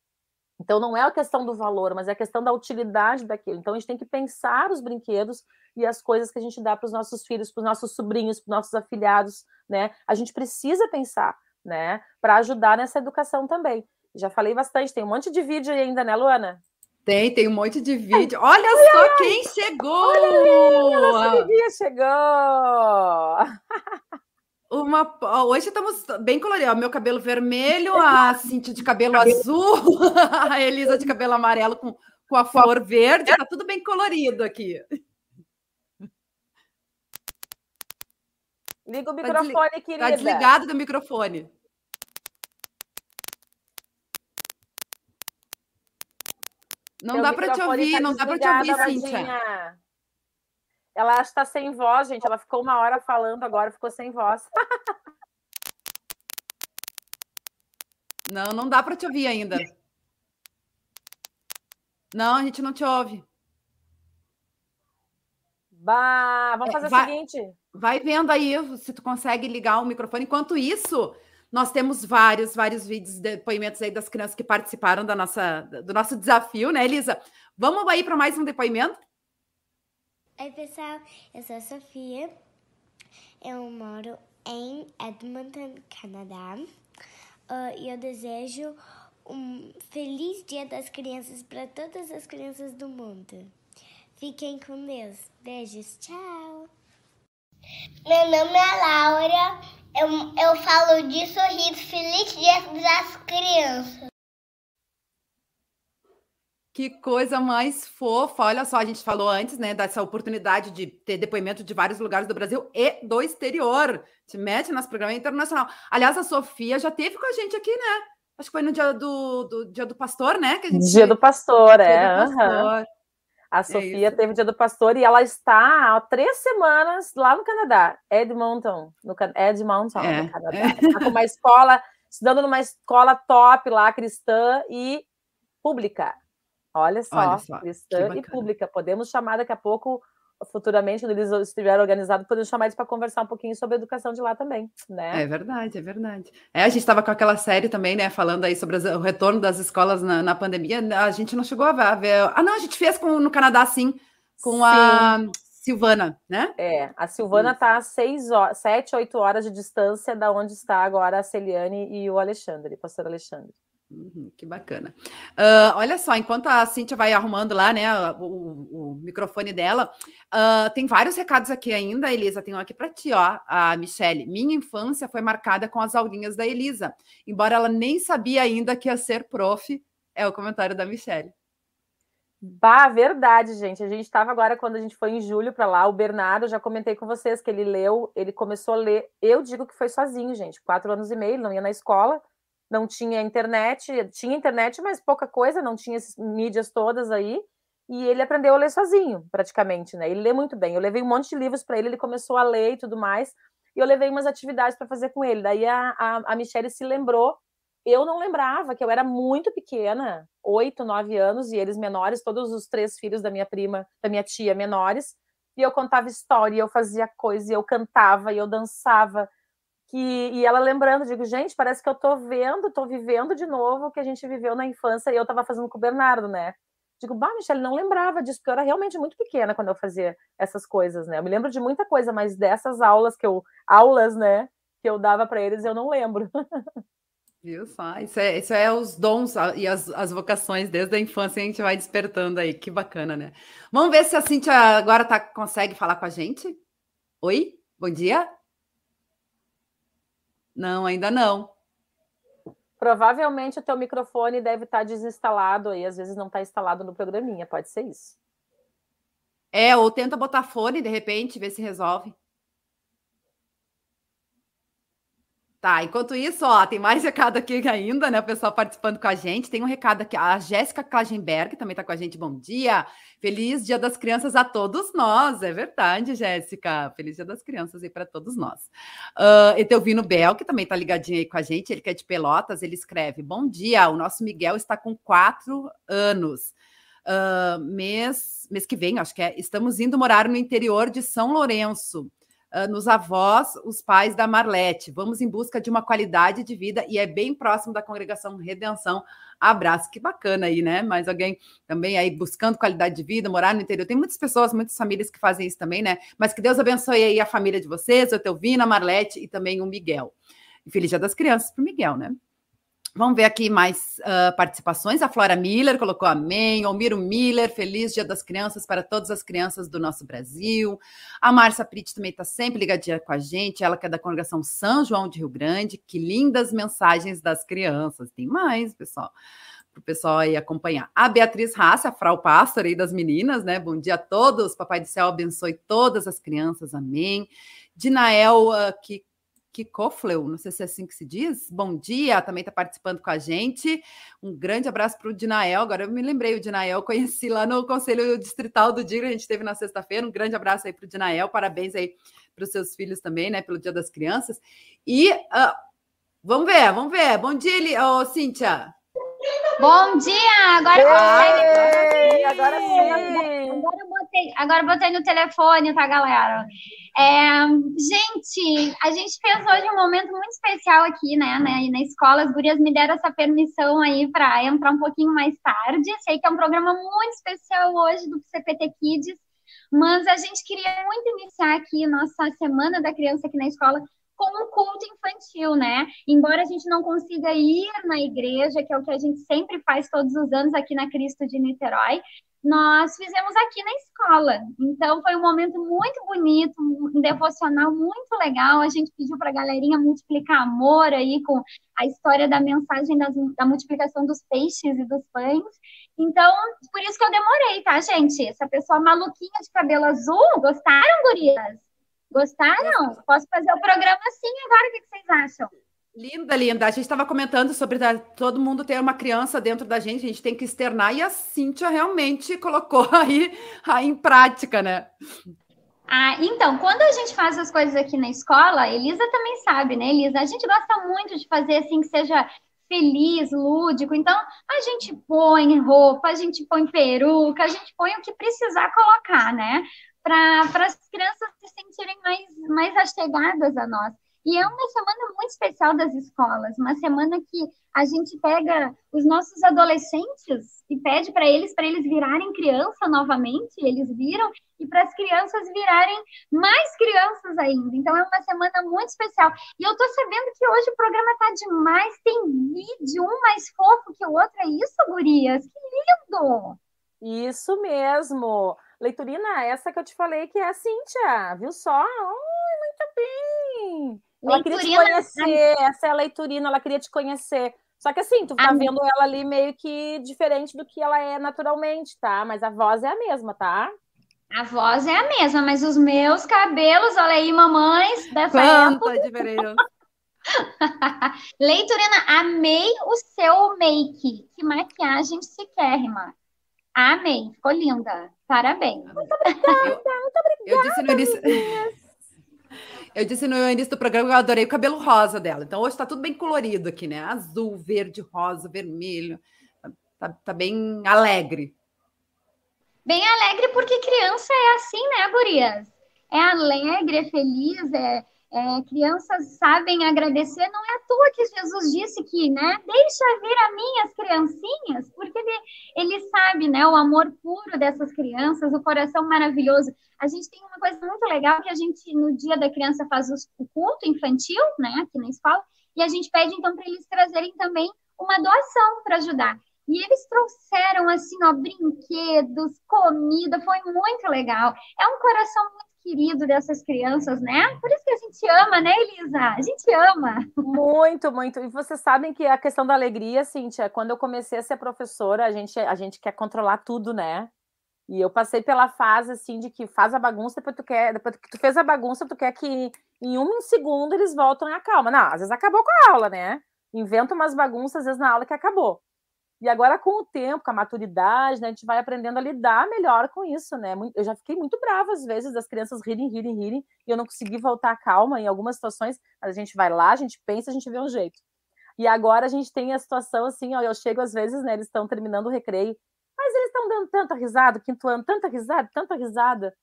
S2: Então, não é a questão do valor, mas é a questão da utilidade daquilo. Então, a gente tem que pensar os brinquedos e as coisas que a gente dá para os nossos filhos, para os nossos sobrinhos, para os nossos afilhados, né? A gente precisa pensar né? Para ajudar nessa educação também. Já falei bastante, tem um monte de vídeo ainda, né, Luana?
S1: Tem, tem um monte de vídeo. Olha ai, só quem chegou! Olha
S2: a nossa chegou! [laughs]
S1: Uma, hoje estamos bem coloridos. Meu cabelo vermelho, a Cintia de cabelo azul, [laughs] a Elisa de cabelo amarelo com, com a flor verde. Tá tudo bem colorido aqui.
S2: Liga o tá microfone, tá querida.
S1: Tá desligado do microfone. Não dá para te ouvir, tá não dá para te ouvir, Cíntia.
S2: Ela está sem voz, gente. Ela ficou uma hora falando, agora ficou sem voz. [laughs]
S1: Não, não dá para te ouvir ainda. Não, a gente não te ouve.
S2: Bah, vamos é, fazer vai, o seguinte.
S1: Vai vendo aí se tu consegue ligar o microfone. Enquanto isso, nós temos vários, vários vídeos, depoimentos aí das crianças que participaram da nossa, do nosso desafio, né, Elisa? Vamos aí para mais um depoimento?
S3: Oi, pessoal. Eu sou a Sofia. Eu moro em Edmonton, Canadá. Uh, e eu desejo um feliz Dia das Crianças para todas as crianças do mundo. Fiquem com Deus. Beijos. Tchau.
S4: Meu nome é Laura. Eu, eu falo de sorriso. Feliz Dia das Crianças.
S1: Que coisa mais fofa. Olha só, a gente falou antes, né, dessa oportunidade de ter depoimento de vários lugares do Brasil e do exterior. Se mete nas programas internacional. Aliás, a Sofia já teve com a gente aqui, né? Acho que foi no dia do, do dia do pastor, né?
S2: Gente... Dia do pastor, dia é. Do pastor. Uhum. A Sofia é teve o dia do pastor e ela está há três semanas lá no Canadá, Edmonton, no Edmonton, é. no Canadá. [laughs] Está com uma escola, estudando numa escola top lá, cristã e pública. Olha só, Olha só cristã e pública. Podemos chamar daqui a pouco futuramente, quando eles estiverem organizados, podemos chamar eles para conversar um pouquinho sobre a educação de lá também, né?
S1: É verdade, é verdade. É, a gente estava com aquela série também, né, falando aí sobre o retorno das escolas na, na, pandemia, a gente não chegou a ver. Ah, não, a gente fez com, no Canadá, sim, com sim. a Silvana, né?
S2: É, a Silvana está a seis, sete, oito horas de distância da onde está agora a Celiane e o Alexandre, o pastor Alexandre.
S1: Uhum, que bacana. Uh, olha só, enquanto a Cintia vai arrumando lá, né, o, o microfone dela, uh, tem vários recados aqui ainda, Elisa. Tem um aqui para ti, ó, a Michelle. Minha infância foi marcada com as aulinhas da Elisa, embora ela nem sabia ainda que ia ser prof. É o comentário da Michelle.
S2: Bah, verdade, gente. A gente estava agora, quando a gente foi em julho para lá, o Bernardo, já comentei com vocês que ele leu, ele começou a ler. Eu digo que foi sozinho, gente. Quatro anos e meio, ele não ia na escola não tinha internet, tinha internet, mas pouca coisa, não tinha essas mídias todas aí. E ele aprendeu a ler sozinho, praticamente, né? Ele lê muito bem. Eu levei um monte de livros para ele, ele começou a ler e tudo mais. E eu levei umas atividades para fazer com ele. Daí a, a, a Michelle se lembrou. Eu não lembrava que eu era muito pequena, oito, nove anos, e eles menores, todos os três filhos da minha prima, da minha tia menores. E eu contava história, eu fazia coisa, eu cantava, eu dançava que e ela lembrando, digo, gente, parece que eu tô vendo, tô vivendo de novo o que a gente viveu na infância e eu tava fazendo com o Bernardo, né? Digo, bah, Michelle, não lembrava disso, porque eu era realmente muito pequena quando eu fazia essas coisas, né? Eu me lembro de muita coisa, mas dessas aulas que eu, aulas, né, que eu dava para eles, eu não lembro. [laughs]
S1: Viu só? Isso é, isso é os dons e as, as vocações desde a infância a gente vai despertando aí. Que bacana, né? Vamos ver se a Cintia agora tá, consegue falar com a gente. Oi, bom dia. Não, ainda não.
S2: Provavelmente o teu microfone deve estar desinstalado aí, às vezes não está instalado no programinha, pode ser isso.
S1: É, ou tenta botar fone de repente, ver se resolve. Tá, enquanto isso, ó, tem mais recado aqui ainda, né? O pessoal participando com a gente. Tem um recado aqui, a Jéssica Klagenberg também está com a gente. Bom dia. Feliz Dia das Crianças a todos nós. É verdade, Jéssica. Feliz Dia das Crianças aí para todos nós. Uh, Etelvino Bel, que também está ligadinho aí com a gente, ele que é de Pelotas, ele escreve: Bom dia, o nosso Miguel está com quatro anos. Uh, mês, mês que vem, acho que é, estamos indo morar no interior de São Lourenço nos avós, os pais da Marlete. Vamos em busca de uma qualidade de vida e é bem próximo da congregação Redenção. Abraço, que bacana aí, né? Mais alguém também aí buscando qualidade de vida, morar no interior. Tem muitas pessoas, muitas famílias que fazem isso também, né? Mas que Deus abençoe aí a família de vocês, o Teuvina, a Marlete e também o Miguel. E feliz dia das crianças para o Miguel, né? Vamos ver aqui mais uh, participações. A Flora Miller colocou amém. Almiro Miller, feliz Dia das Crianças para todas as crianças do nosso Brasil. A Márcia Prit também está sempre ligadinha com a gente. Ela que é da congregação São João de Rio Grande. Que lindas mensagens das crianças. Tem mais, pessoal para o pessoal aí acompanhar. A Beatriz Raça, a Frau Pastor aí das meninas, né? Bom dia a todos. Papai do céu abençoe todas as crianças. Amém. Dinael, uh, que Kikofleu, não sei se é assim que se diz. Bom dia, também está participando com a gente. Um grande abraço para o Dinael. Agora eu me lembrei, o Dinael conheci lá no Conselho Distrital do Diga, a gente teve na sexta-feira. Um grande abraço aí para o Dinael, parabéns aí para os seus filhos também, né, pelo Dia das Crianças. E uh, vamos ver, vamos ver. Bom dia, oh, Cíntia.
S5: Bom dia! Agora
S2: Ei, agora sim!
S5: Agora eu botei, agora eu botei no telefone, tá, galera? É, gente, a gente fez hoje um momento muito especial aqui, né, né? Na escola, as gurias me deram essa permissão aí para entrar um pouquinho mais tarde. Sei que é um programa muito especial hoje do CPT Kids, mas a gente queria muito iniciar aqui nossa Semana da Criança aqui na escola com um culto infantil, né? Embora a gente não consiga ir na igreja, que é o que a gente sempre faz todos os anos aqui na Cristo de Niterói, nós fizemos aqui na escola. Então foi um momento muito bonito, um devocional muito legal. A gente pediu para a galerinha multiplicar amor aí com a história da mensagem das, da multiplicação dos peixes e dos pães. Então, por isso que eu demorei, tá, gente? Essa pessoa maluquinha de cabelo azul, gostaram, gurias? Gostaram? Posso fazer o programa assim agora? O que vocês acham?
S1: Linda, linda. A gente estava comentando sobre todo mundo ter uma criança dentro da gente, a gente tem que externar, e a Cíntia realmente colocou [laughs] aí, aí em prática, né?
S5: Ah, então, quando a gente faz as coisas aqui na escola, Elisa também sabe, né, Elisa? A gente gosta muito de fazer assim que seja feliz, lúdico. Então, a gente põe roupa, a gente põe peruca, a gente põe o que precisar colocar, né? Para as crianças se sentirem mais, mais achegadas a nós. E é uma semana muito especial das escolas, uma semana que a gente pega os nossos adolescentes e pede para eles para eles virarem criança novamente, eles viram, e para as crianças virarem mais crianças ainda. Então é uma semana muito especial. E eu estou sabendo que hoje o programa está demais, tem vídeo, um mais fofo que o outro. É isso, gurias? Que lindo!
S2: Isso mesmo. Leiturina, essa que eu te falei que é a Cíntia, viu só? Oh, muito bem! Ela queria te conhecer, essa é a leiturina, ela queria te conhecer. Só que assim, tu tá a vendo ela ali meio que diferente do que ela é naturalmente, tá? Mas a voz é a mesma, tá?
S5: A voz é a mesma, mas os meus cabelos, olha aí, mamães dessa
S1: Quanta época. diferença. [laughs]
S5: Leiturina, amei o seu make. Que maquiagem chiquérrima. Amei, ficou linda. Parabéns.
S2: Muito obrigada, eu, muito obrigada.
S1: Eu disse no início. [laughs] Eu disse no início do programa que eu adorei o cabelo rosa dela. Então hoje está tudo bem colorido aqui, né? Azul, verde, rosa, vermelho. Tá, tá bem alegre.
S5: Bem alegre porque criança é assim, né, gurias? É alegre, é feliz, é, é, crianças sabem agradecer. Não é à toa que Jesus disse que, né? Deixa vir a mim as criancinhas, porque ele, ele sabe, né? O amor puro dessas crianças, o coração maravilhoso. A gente tem uma coisa muito legal que a gente, no dia da criança, faz o culto infantil, né? Aqui na escola, e a gente pede, então, para eles trazerem também uma doação para ajudar. E eles trouxeram, assim, ó, brinquedos, comida, foi muito legal. É um coração muito querido dessas crianças, né? Por isso que a gente ama, né, Elisa? A gente ama.
S2: Muito, muito. E vocês sabem que a questão da alegria, Cíntia, quando eu comecei a ser professora, a gente, a gente quer controlar tudo, né? E eu passei pela fase assim de que faz a bagunça, depois tu quer, depois que tu fez a bagunça, tu quer que em um segundo eles voltam à calma. Não, às vezes acabou com a aula, né? Inventa umas bagunças às vezes na aula que acabou. E agora, com o tempo, com a maturidade, né, a gente vai aprendendo a lidar melhor com isso, né? Eu já fiquei muito brava, às vezes, das crianças rirem, rirem, rirem, e eu não consegui voltar calma em algumas situações, mas a gente vai lá, a gente pensa, a gente vê um jeito. E agora a gente tem a situação assim, ó, eu chego às vezes, né, eles estão terminando o recreio, mas eles estão dando tanta risada, quinto ano, tanta risada, tanta risada,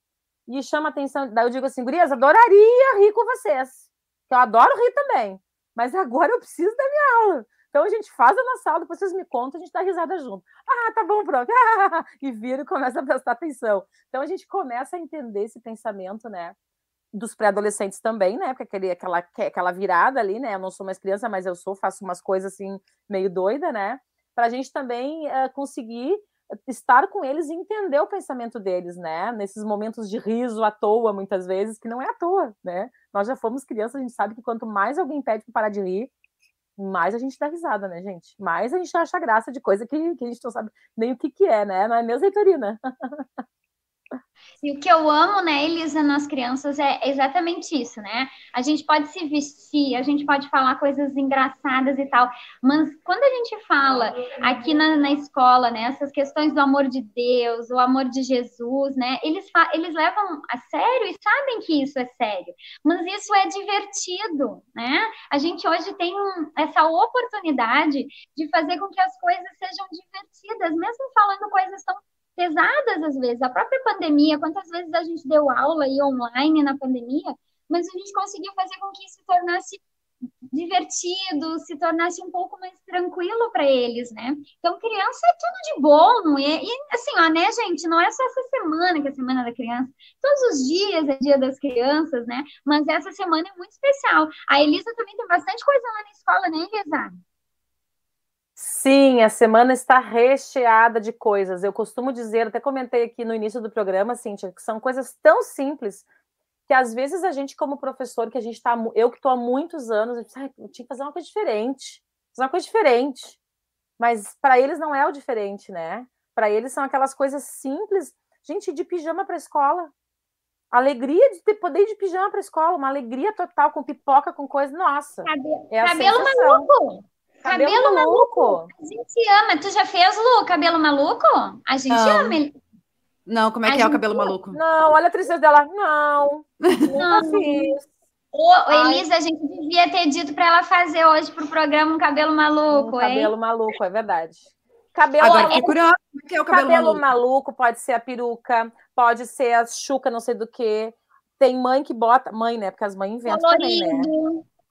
S2: e chama atenção, daí eu digo assim, gurias, adoraria rir com vocês, que eu adoro rir também, mas agora eu preciso da minha aula, então a gente faz a nossa aula, depois vocês me contam, a gente dá risada junto. Ah, tá bom, pronto. [laughs] e vira e começa a prestar atenção. Então a gente começa a entender esse pensamento, né? Dos pré-adolescentes também, né? Porque aquele, aquela, aquela virada ali, né? Eu não sou mais criança, mas eu sou, faço umas coisas assim, meio doida, né? Para a gente também uh, conseguir estar com eles e entender o pensamento deles, né? Nesses momentos de riso à toa, muitas vezes, que não é à toa, né? Nós já fomos crianças, a gente sabe que quanto mais alguém pede para parar de rir, mais a gente dá risada, né, gente? Mais a gente acha graça de coisa que, que a gente não sabe nem o que, que é, né? Não é mesmo, Heitorina? [laughs]
S5: E o que eu amo, né, Elisa, nas crianças é exatamente isso, né? A gente pode se vestir, a gente pode falar coisas engraçadas e tal, mas quando a gente fala aqui na, na escola, né, essas questões do amor de Deus, o amor de Jesus, né, eles, eles levam a sério e sabem que isso é sério, mas isso é divertido, né? A gente hoje tem essa oportunidade de fazer com que as coisas sejam divertidas, mesmo falando coisas tão pesadas às vezes. A própria pandemia, quantas vezes a gente deu aula aí online na pandemia, mas a gente conseguiu fazer com que isso se tornasse divertido, se tornasse um pouco mais tranquilo para eles, né? Então, criança é tudo de bom, e, e assim, ó, né, gente, não é só essa semana que é a semana da criança, todos os dias é dia das crianças, né? Mas essa semana é muito especial. A Elisa também tem bastante coisa lá na escola, né, Elisa?
S2: Sim, a semana está recheada de coisas. Eu costumo dizer, até comentei aqui no início do programa, Cíntia, que são coisas tão simples que às vezes a gente, como professor, que a gente está, eu que estou há muitos anos, eu, ah, eu tinha que fazer uma coisa diferente, fazer uma coisa diferente. Mas para eles não é o diferente, né? Para eles são aquelas coisas simples. Gente, de pijama para a escola. Alegria de ter poder ir de pijama para escola, uma alegria total, com pipoca, com coisa. Nossa.
S5: Cabelo,
S2: é a
S5: cabelo maluco.
S2: Cabelo,
S5: Cabelo
S2: maluco.
S5: A gente ama. Tu já fez, Lu, cabelo maluco? A gente
S1: Não.
S5: ama. ele.
S1: Não, como é
S5: A
S1: que é o
S5: gente-
S1: cabelo maluco?
S2: Não, olha a tristeza dela. Não,
S5: Não.
S2: fiz.
S5: Ô,
S2: Ai.
S5: Elisa, a gente devia ter dito para ela fazer hoje pro programa um cabelo maluco,
S2: Um
S5: hein?
S2: cabelo maluco, é verdade. Cabelo,
S1: Agora
S2: maluco,
S1: como é que é o cabelo,
S2: cabelo
S1: maluco?
S2: maluco pode ser a peruca, pode ser a chuca, não sei do que. Tem mãe que bota, mãe, né? Porque as mães inventam também, né?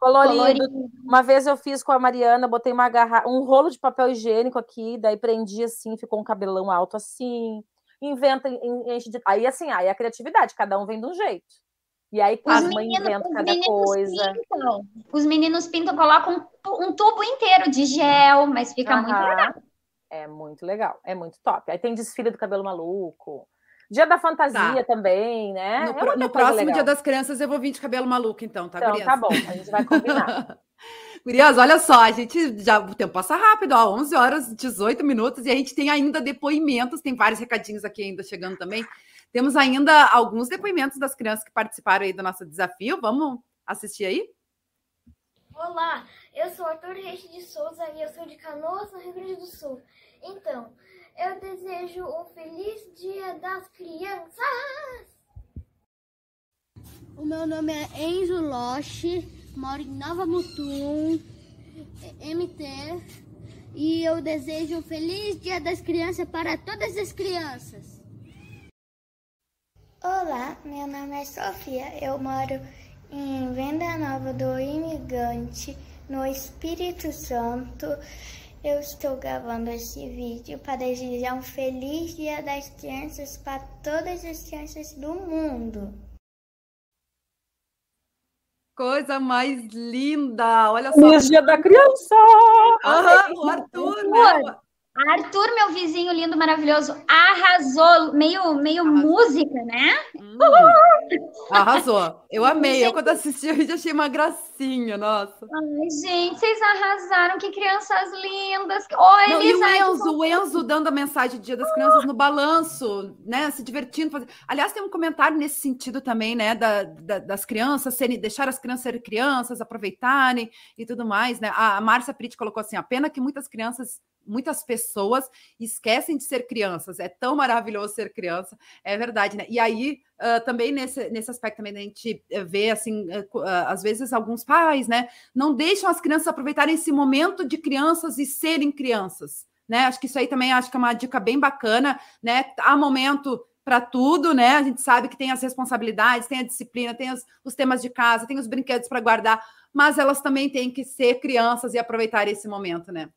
S5: Colorido,
S2: Colorido. Uma vez eu fiz com a Mariana, botei uma garra... um rolo de papel higiênico aqui, daí prendi assim, ficou um cabelão alto assim. Inventa, en- enche de... Aí assim, aí a criatividade, cada um vem de um jeito. E aí
S5: Os meninos,
S2: inventam
S5: os
S2: cada coisa.
S5: pintam. Os meninos pintam, colocam um, tu- um tubo inteiro de gel, mas fica muito legal.
S2: É muito legal, é muito top. Aí tem desfile do cabelo maluco. Dia da fantasia também, né?
S1: No,
S2: É
S1: no próximo
S2: legal.
S1: dia das crianças eu vou vir de cabelo maluco, então, tá,
S2: Então,
S1: gurias?
S2: tá bom, a gente vai combinar. [laughs]
S1: Gurias, olha só, a gente já o tempo passa rápido, ó, 11 horas e 18 minutos e a gente tem ainda depoimentos, tem vários recadinhos aqui ainda chegando também. Temos ainda alguns depoimentos das crianças que participaram aí do nosso desafio. Vamos assistir aí?
S6: Olá, eu sou Arthur Reis de Souza e eu sou de Canoas, no Rio Grande do Sul. Então, eu desejo um feliz Dia das Crianças!
S7: O meu nome é Enzo Loche, moro em Nova Mutum, MT, e eu desejo um feliz Dia das Crianças para todas as crianças.
S4: Olá, meu nome é Sofia. Eu moro em Venda Nova do Imigrante, no Espírito Santo. Eu estou gravando esse vídeo para desejar um feliz Dia das Crianças para todas as crianças do mundo.
S1: Coisa mais linda! Olha só.
S2: Feliz dia da criança!
S1: Aham, o Arthur, né?
S5: Arthur, meu vizinho lindo, maravilhoso, arrasou. Meio, meio
S1: Arrasou.
S5: música, né?
S1: Hum, arrasou. Eu amei. Eu, quando assisti o vídeo, achei uma gracinha, nossa.
S5: Ai, gente, vocês arrasaram. Que crianças lindas. Oi,
S1: Não, e o
S5: Elisa. que
S1: Enzo, o Enzo dando a mensagem do Dia das Crianças no balanço, né? Se divertindo. fazendo- Aliás, tem um comentário nesse sentido também, né? Da, da- das crianças serem, deixar as crianças serem crianças, aproveitarem e tudo mais, né? A, a Márcia Pritt colocou assim: a pena que muitas crianças, muitas pessoas esquecem de ser crianças. É tão maravilhoso ser criança, é verdade, né? E aí. ah, também nesse, nesse aspecto também a gente eh, vê assim co- ah, às vezes alguns pais né não deixam as crianças aproveitarem esse momento de crianças e serem crianças né? Acho que isso aí também acho que é uma dica bem bacana, né? Há momento para tudo, né? A gente sabe que tem as responsabilidades, tem a disciplina, tem os, os temas de casa, tem os brinquedos para guardar, mas elas também têm que ser crianças e aproveitar esse momento, né?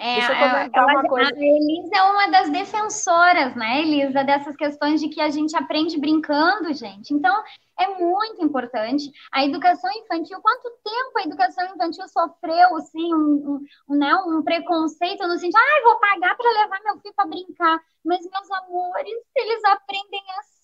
S5: É,
S2: Deixa eu
S5: ela-
S2: comentar
S5: ela-
S2: uma coisa.
S5: A Elisa é uma das defensoras, né, Elisa, dessas questões de que a gente aprende brincando, gente. Então, é muito importante. A educação infantil, quanto tempo a educação infantil sofreu, assim, um, um, né, um preconceito no sentido, ah, vou pagar para levar meu filho para brincar. Mas, meus amores, eles aprendem assim.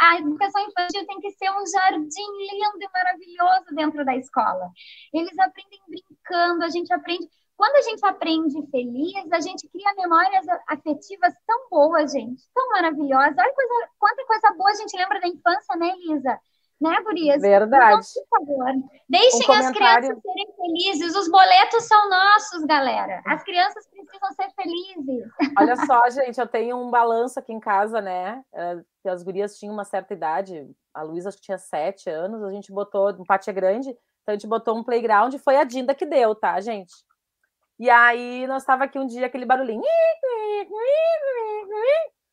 S5: A a educação infantil tem que ser um jardim lindo e maravilhoso dentro da escola. Eles aprendem brincando, a gente aprende. Quando a gente aprende feliz, a gente cria memórias afetivas tão boas, gente, tão maravilhosas. Olha coisa, quanta coisa boa a gente lembra da infância, né, Elisa? Né, Gurias?
S2: Verdade.
S5: Então, por favor, deixem
S2: Um
S5: as
S2: comentário-
S5: crianças serem felizes. Os boletos são nossos, galera. As crianças precisam ser felizes.
S2: Olha só, gente, eu tenho um balanço aqui em casa, né? que As gurias tinham uma certa idade, a Luísa tinha sete anos, a gente botou, um pátio é grande, então a gente botou um playground e foi a Dinda que deu, tá, gente? E aí nós estava aqui um dia aquele barulhinho.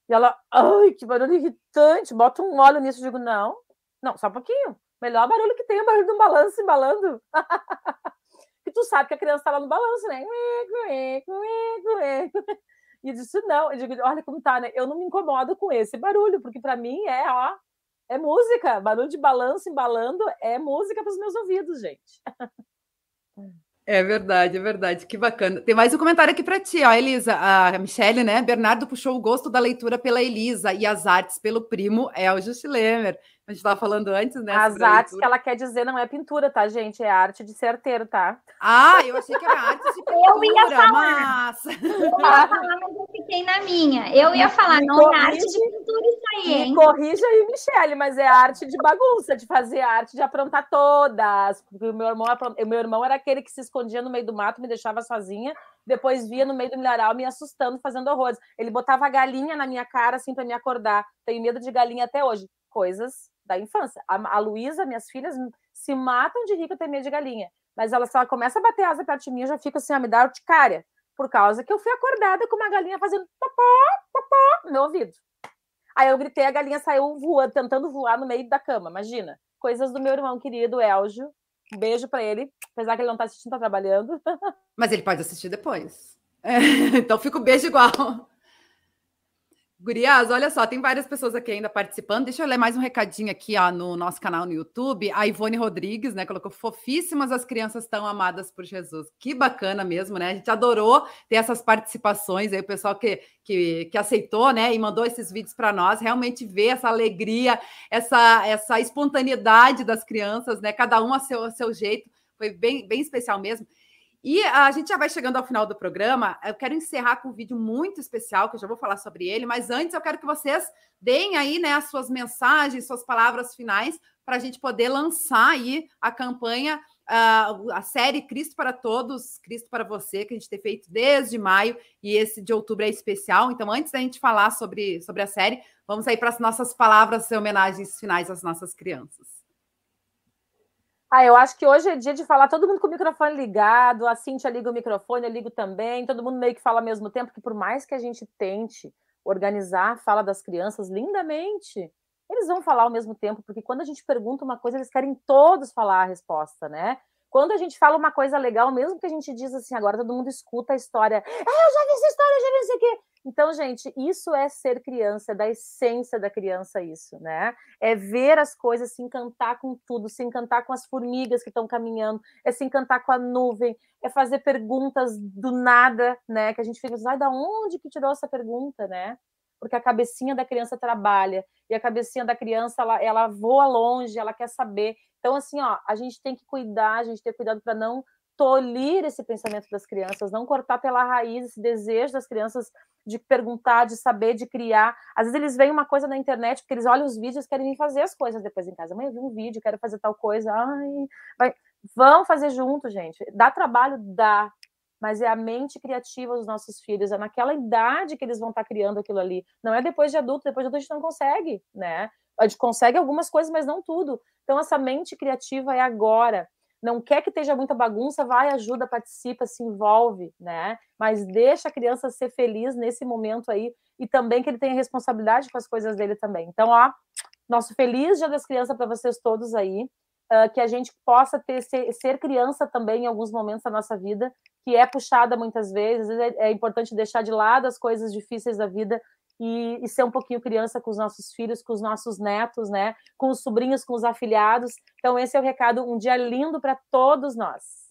S2: E ela, ai, que barulho irritante, bota um óleo nisso, eu digo, não, não, só um pouquinho. Melhor barulho que tem é o barulho de um balanço embalando. [laughs] que tu sabe que a criança tá lá no balanço, né? E eu disse, não, eu digo, olha como tá, né? Eu não me incomodo com esse barulho, porque para mim é, ó, é música. Barulho de balanço embalando é música para os meus ouvidos, gente.
S1: É verdade, é verdade. Que bacana. Tem mais um comentário aqui para ti, ó, Elisa. A Michelle, né? Bernardo puxou o gosto da leitura pela Elisa e as artes pelo primo é o Justilemer. A gente estava falando antes, né?
S2: As artes que ela quer dizer não é pintura, tá, gente? É arte de ser arteiro, tá?
S1: Ah, eu achei que era arte de pintura, [laughs]
S5: Eu ia falar.
S1: mas...
S5: Eu ia falar, mas eu fiquei na minha. Eu ia falar, não é arte de pintura, isso aí, hein?
S2: Me corrija aí, Michele, mas é arte de bagunça, de fazer arte, de aprontar todas. Porque o meu irmão, o meu irmão era aquele que se escondia no meio do mato, me deixava sozinha, depois via no meio do milharal me assustando, fazendo horrores. Ele botava galinha na minha cara, assim, para me acordar. Tenho medo de galinha até hoje. Coisas da infância. A, a Luísa, minhas filhas, se matam de eu tenho medo de galinha. Mas ela, se ela começa a bater asa perto de mim, eu já fico assim, a me dar urticária. Por causa que eu fui acordada com uma galinha fazendo popó, popó no meu ouvido. Aí eu gritei, a galinha saiu voando, tentando voar no meio da cama, imagina. Coisas do meu irmão querido, Elgio. Um beijo para ele, apesar que ele não tá assistindo, tá trabalhando. [laughs]
S1: Mas ele pode assistir depois. É, [laughs] então fica o beijo igual. Gurias, olha só, tem várias pessoas aqui ainda participando. Deixa eu ler mais um recadinho aqui ó, no nosso canal no YouTube. A Ivone Rodrigues, né, colocou fofíssimas as crianças tão amadas por Jesus. Que bacana mesmo, né? A gente adorou ter essas participações aí, o pessoal que, que, que aceitou, né, e mandou esses vídeos para nós. Realmente ver essa alegria, essa, essa espontaneidade das crianças, né? Cada um a seu, a seu jeito. Foi bem, bem especial mesmo. E a gente já vai chegando ao final do programa. Eu quero encerrar com um vídeo muito especial, que eu já vou falar sobre ele, mas antes eu quero que vocês deem aí né, as suas mensagens, suas palavras finais, para a gente poder lançar aí a campanha, uh, a série Cristo para Todos, Cristo para Você, que a gente tem feito desde maio, e esse de outubro é especial. Então, antes da gente falar sobre, sobre a série, vamos aí para as nossas palavras homenagens finais às nossas crianças.
S2: Ah, eu acho que hoje é dia de falar todo mundo com o microfone ligado, a Cintia liga o microfone, eu ligo também, todo mundo meio que fala ao mesmo tempo, que por mais que a gente tente organizar a fala das crianças lindamente, eles vão falar ao mesmo tempo, porque quando a gente pergunta uma coisa, eles querem todos falar a resposta, né? Quando a gente fala uma coisa legal, mesmo que a gente diz assim, agora todo mundo escuta a história, ah, eu já vi essa história, eu já vi isso aqui. Então, gente, isso é ser criança, é da essência da criança isso, né? É ver as coisas, se encantar com tudo, se encantar com as formigas que estão caminhando, é se encantar com a nuvem, é fazer perguntas do nada, né? Que a gente fica assim, ai, da onde que tirou essa pergunta, né? Porque a cabecinha da criança trabalha, e a cabecinha da criança, ela, ela voa longe, ela quer saber. Então, assim, ó, a gente tem que cuidar, a gente tem que cuidado para não tolir esse pensamento das crianças, não cortar pela raiz esse desejo das crianças de perguntar, de saber, de criar. Às vezes eles veem uma coisa na internet, porque eles olham os vídeos, querem vir fazer as coisas depois em casa. Mãe, eu vi um vídeo, quero fazer tal coisa. Ai, vai. Vão fazer junto, gente. Dá trabalho? Dá. Mas é a mente criativa dos nossos filhos, é naquela idade que eles vão estar criando aquilo ali. Não é depois de adulto, depois de adulto a gente não consegue, né? A gente consegue algumas coisas, mas não tudo. Então, essa mente criativa é agora não quer que esteja muita bagunça, vai, ajuda, participa, se envolve, né? Mas deixa a criança ser feliz nesse momento aí e também que ele tenha responsabilidade com as coisas dele também. Então, ó, nosso feliz Dia das Crianças para vocês todos aí, uh, que a gente possa ter ser, ser, criança também em alguns momentos da nossa vida, que é puxada muitas vezes, é, é importante deixar de lado as coisas difíceis da vida e, e, ser um pouquinho criança com os nossos filhos, com os nossos netos, né? Com os sobrinhos, com os afilhados. Então, esse é o recado. Um dia lindo para todos nós.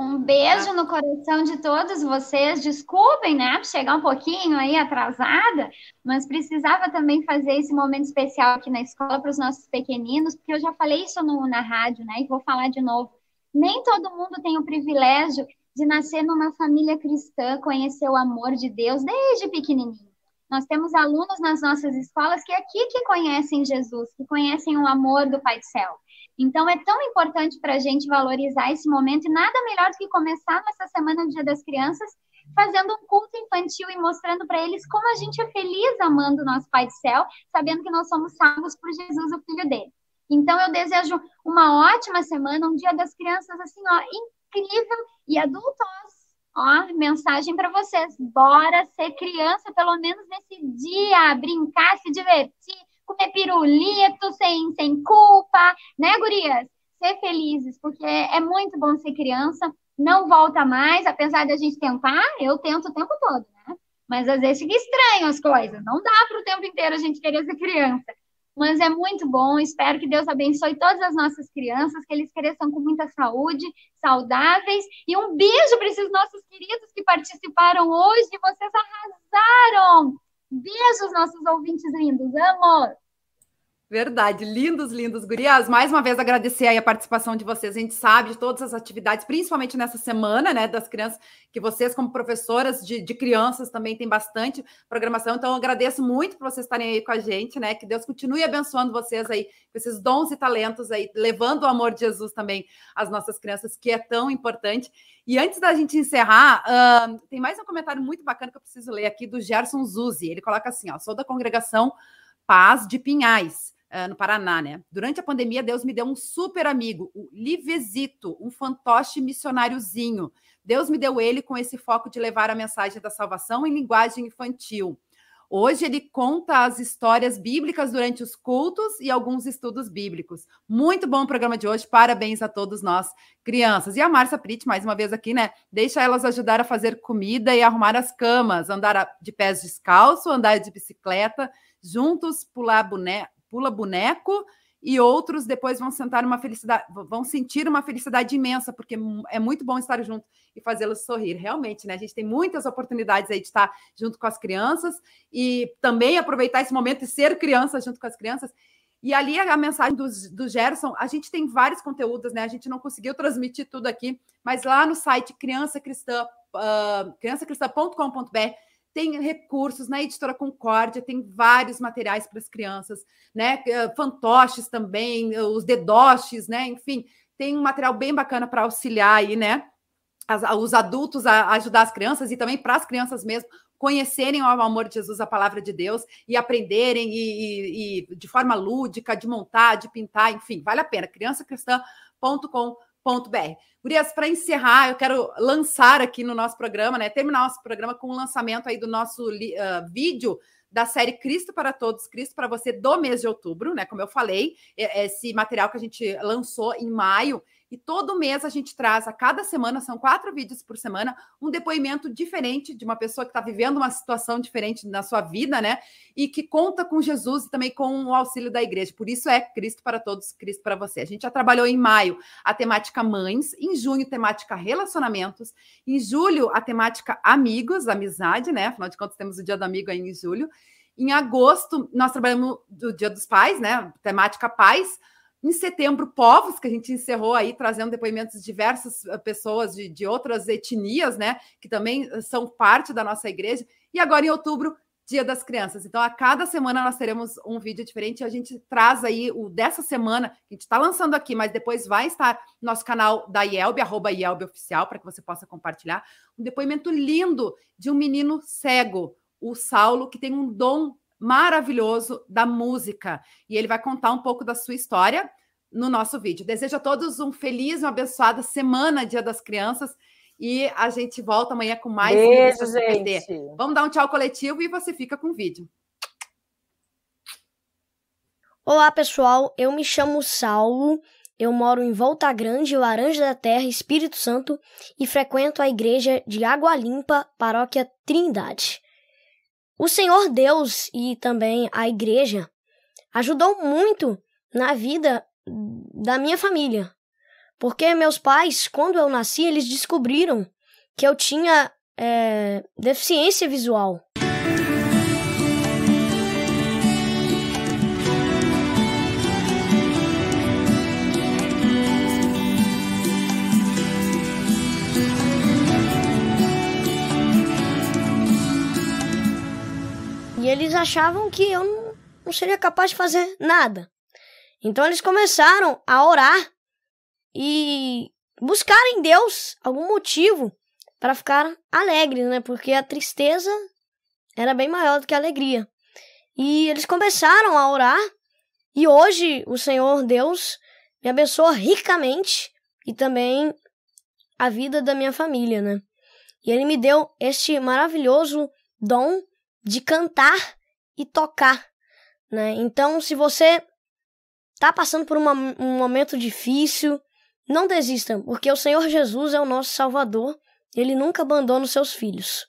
S5: Um beijo no coração de todos vocês. Desculpem, né, chegar um pouquinho aí atrasada, mas precisava também fazer esse momento especial aqui na escola para os nossos pequeninos, porque eu já falei isso no, na rádio, né, e vou falar de novo. Nem todo mundo tem o privilégio de nascer numa família cristã, conhecer o amor de Deus desde pequenininho. Nós temos alunos nas nossas escolas que é aqui que conhecem Jesus, que conhecem o amor do Pai do Céu. Então é tão importante para a gente valorizar esse momento e nada melhor do que começar nessa semana do Dia das Crianças fazendo um culto infantil e mostrando para eles como a gente é feliz amando o nosso Pai do Céu, sabendo que nós somos salvos por Jesus, o Filho dele. Então eu desejo uma ótima semana, um Dia das Crianças assim, ó, incrível e adultos. Ó, mensagem para vocês. Bora ser criança pelo menos nesse dia, brincar, se divertir, comer pirulito sem, sem culpa, né, gurias? Ser felizes, porque é muito bom ser criança. Não volta mais, apesar de a gente tentar, eu tento o tempo todo, né? Mas às vezes fica estranho as coisas. Não dá para o tempo inteiro a gente querer ser criança mas é muito bom. Espero que Deus abençoe todas as nossas crianças, que eles cresçam com muita saúde, saudáveis. E um beijo para esses nossos queridos que participaram hoje. Vocês arrasaram! Beijos, nossos ouvintes lindos. Amo!
S1: Verdade, lindos, lindos, gurias. Mais uma vez agradecer a participação de vocês. A gente sabe de todas as atividades, principalmente nessa semana, né, das crianças, que vocês, como professoras de, de crianças, também tem bastante programação. Então, agradeço muito por vocês estarem aí com a gente, né? Que Deus continue abençoando vocês aí, com esses dons e talentos aí, levando o amor de Jesus também às nossas crianças, que é tão importante. E antes da gente encerrar, uh, tem mais um comentário muito bacana que eu preciso ler aqui do Gerson Zuzi. Ele coloca assim: ó, sou da congregação Paz de Pinhais no Paraná, né? Durante a pandemia, Deus me deu um super amigo, o Livesito, um fantoche missionáriozinho. Deus me deu ele com esse foco de levar a mensagem da salvação em linguagem infantil. Hoje ele conta as histórias bíblicas durante os cultos e alguns estudos bíblicos. Muito bom o programa de hoje. Parabéns a todos nós, crianças. E a Márcia Prit, mais uma vez aqui, né? Deixa elas ajudar a fazer comida e arrumar as camas, andar de pés descalço, andar de bicicleta, juntos pular boneco pula boneco e outros depois vão sentar uma felicidade, vão sentir uma felicidade imensa, porque é muito bom estar junto e fazê-los sorrir. Realmente, né? A gente tem muitas oportunidades aí de estar junto com as crianças e também aproveitar esse momento e ser criança junto com as crianças. E ali a mensagem do, do Gerson, a gente tem vários conteúdos, né? A gente não conseguiu transmitir tudo aqui, mas lá no site criança cristã, uh, criançacristã.com.br tem recursos na editora Concórdia, tem vários materiais para as crianças, né? Eh, fantoches também, eh, os dedoches, né? Enfim, tem um material bem bacana para auxiliar aí, né? As, os adultos a ajudar as crianças e também para as crianças mesmo conhecerem o amor de Jesus, a palavra de Deus e aprenderem e, e, e de forma lúdica, de montar, de pintar, enfim, vale a pena. criançacristã.com.br Gurias, para encerrar, eu quero lançar aqui no nosso programa, né? Terminar nosso programa com o lançamento aí do nosso uh, vídeo da série Cristo para Todos, Cristo para Você do mês de outubro, né? Como eu falei, esse material que a gente lançou em maio e todo mês a gente traz, a cada semana, são quatro vídeos por semana, um depoimento diferente de uma pessoa que está vivendo uma situação diferente na sua vida, né? E que conta com Jesus e também com o auxílio da igreja. Por isso é Cristo para todos, Cristo para você. A gente já trabalhou em maio a temática mães, em junho, temática relacionamentos, em julho, a temática amigos, amizade, né? Afinal de contas, temos o dia do amigo aí em julho. Em agosto, nós trabalhamos do Dia dos Pais, né? Temática pais em setembro, povos, que a gente encerrou aí, trazendo depoimentos de diversas eh, pessoas de, de outras etnias, né? Que também eh, são parte da nossa igreja. E agora, em outubro, Dia das Crianças. Então, a cada semana nós teremos um vídeo diferente. A gente traz aí o dessa semana, que a gente está lançando aqui, mas depois vai estar no nosso canal da IELB, arroba IELB Oficial, para que você possa compartilhar. Um depoimento lindo de um menino cego, o Saulo, que tem um dom maravilhoso da música. E ele vai contar um pouco da sua história no nosso vídeo. Desejo a todos um feliz e uma abençoada semana, Dia das Crianças. E a gente volta amanhã com mais
S2: Beijo, gente.
S1: Vamos dar um tchau coletivo e você fica com o vídeo.
S8: Olá, pessoal. Eu me chamo Saulo. Eu moro em Volta Grande, Laranja da Terra, Espírito Santo e frequento a igreja de Água Limpa, Paróquia Trindade. O Senhor Deus e também a igreja ajudou muito na vida da minha família. Porque meus pais, quando eu nasci, eles descobriram que eu tinha é, deficiência visual. Eles achavam que eu não, seria capaz de fazer nada. Então eles começaram a orar e buscar em Deus algum motivo para ficar alegre, né? Porque a tristeza era bem maior do que a alegria. E eles começaram a orar e hoje o Senhor Deus me abençoa ricamente e também a vida da minha família, né? E ele me deu este maravilhoso dom de cantar e tocar, né? Então, se você está passando por uma, um momento difícil, não desista, porque o Senhor Jesus é o nosso Salvador. Ele nunca abandona os seus filhos.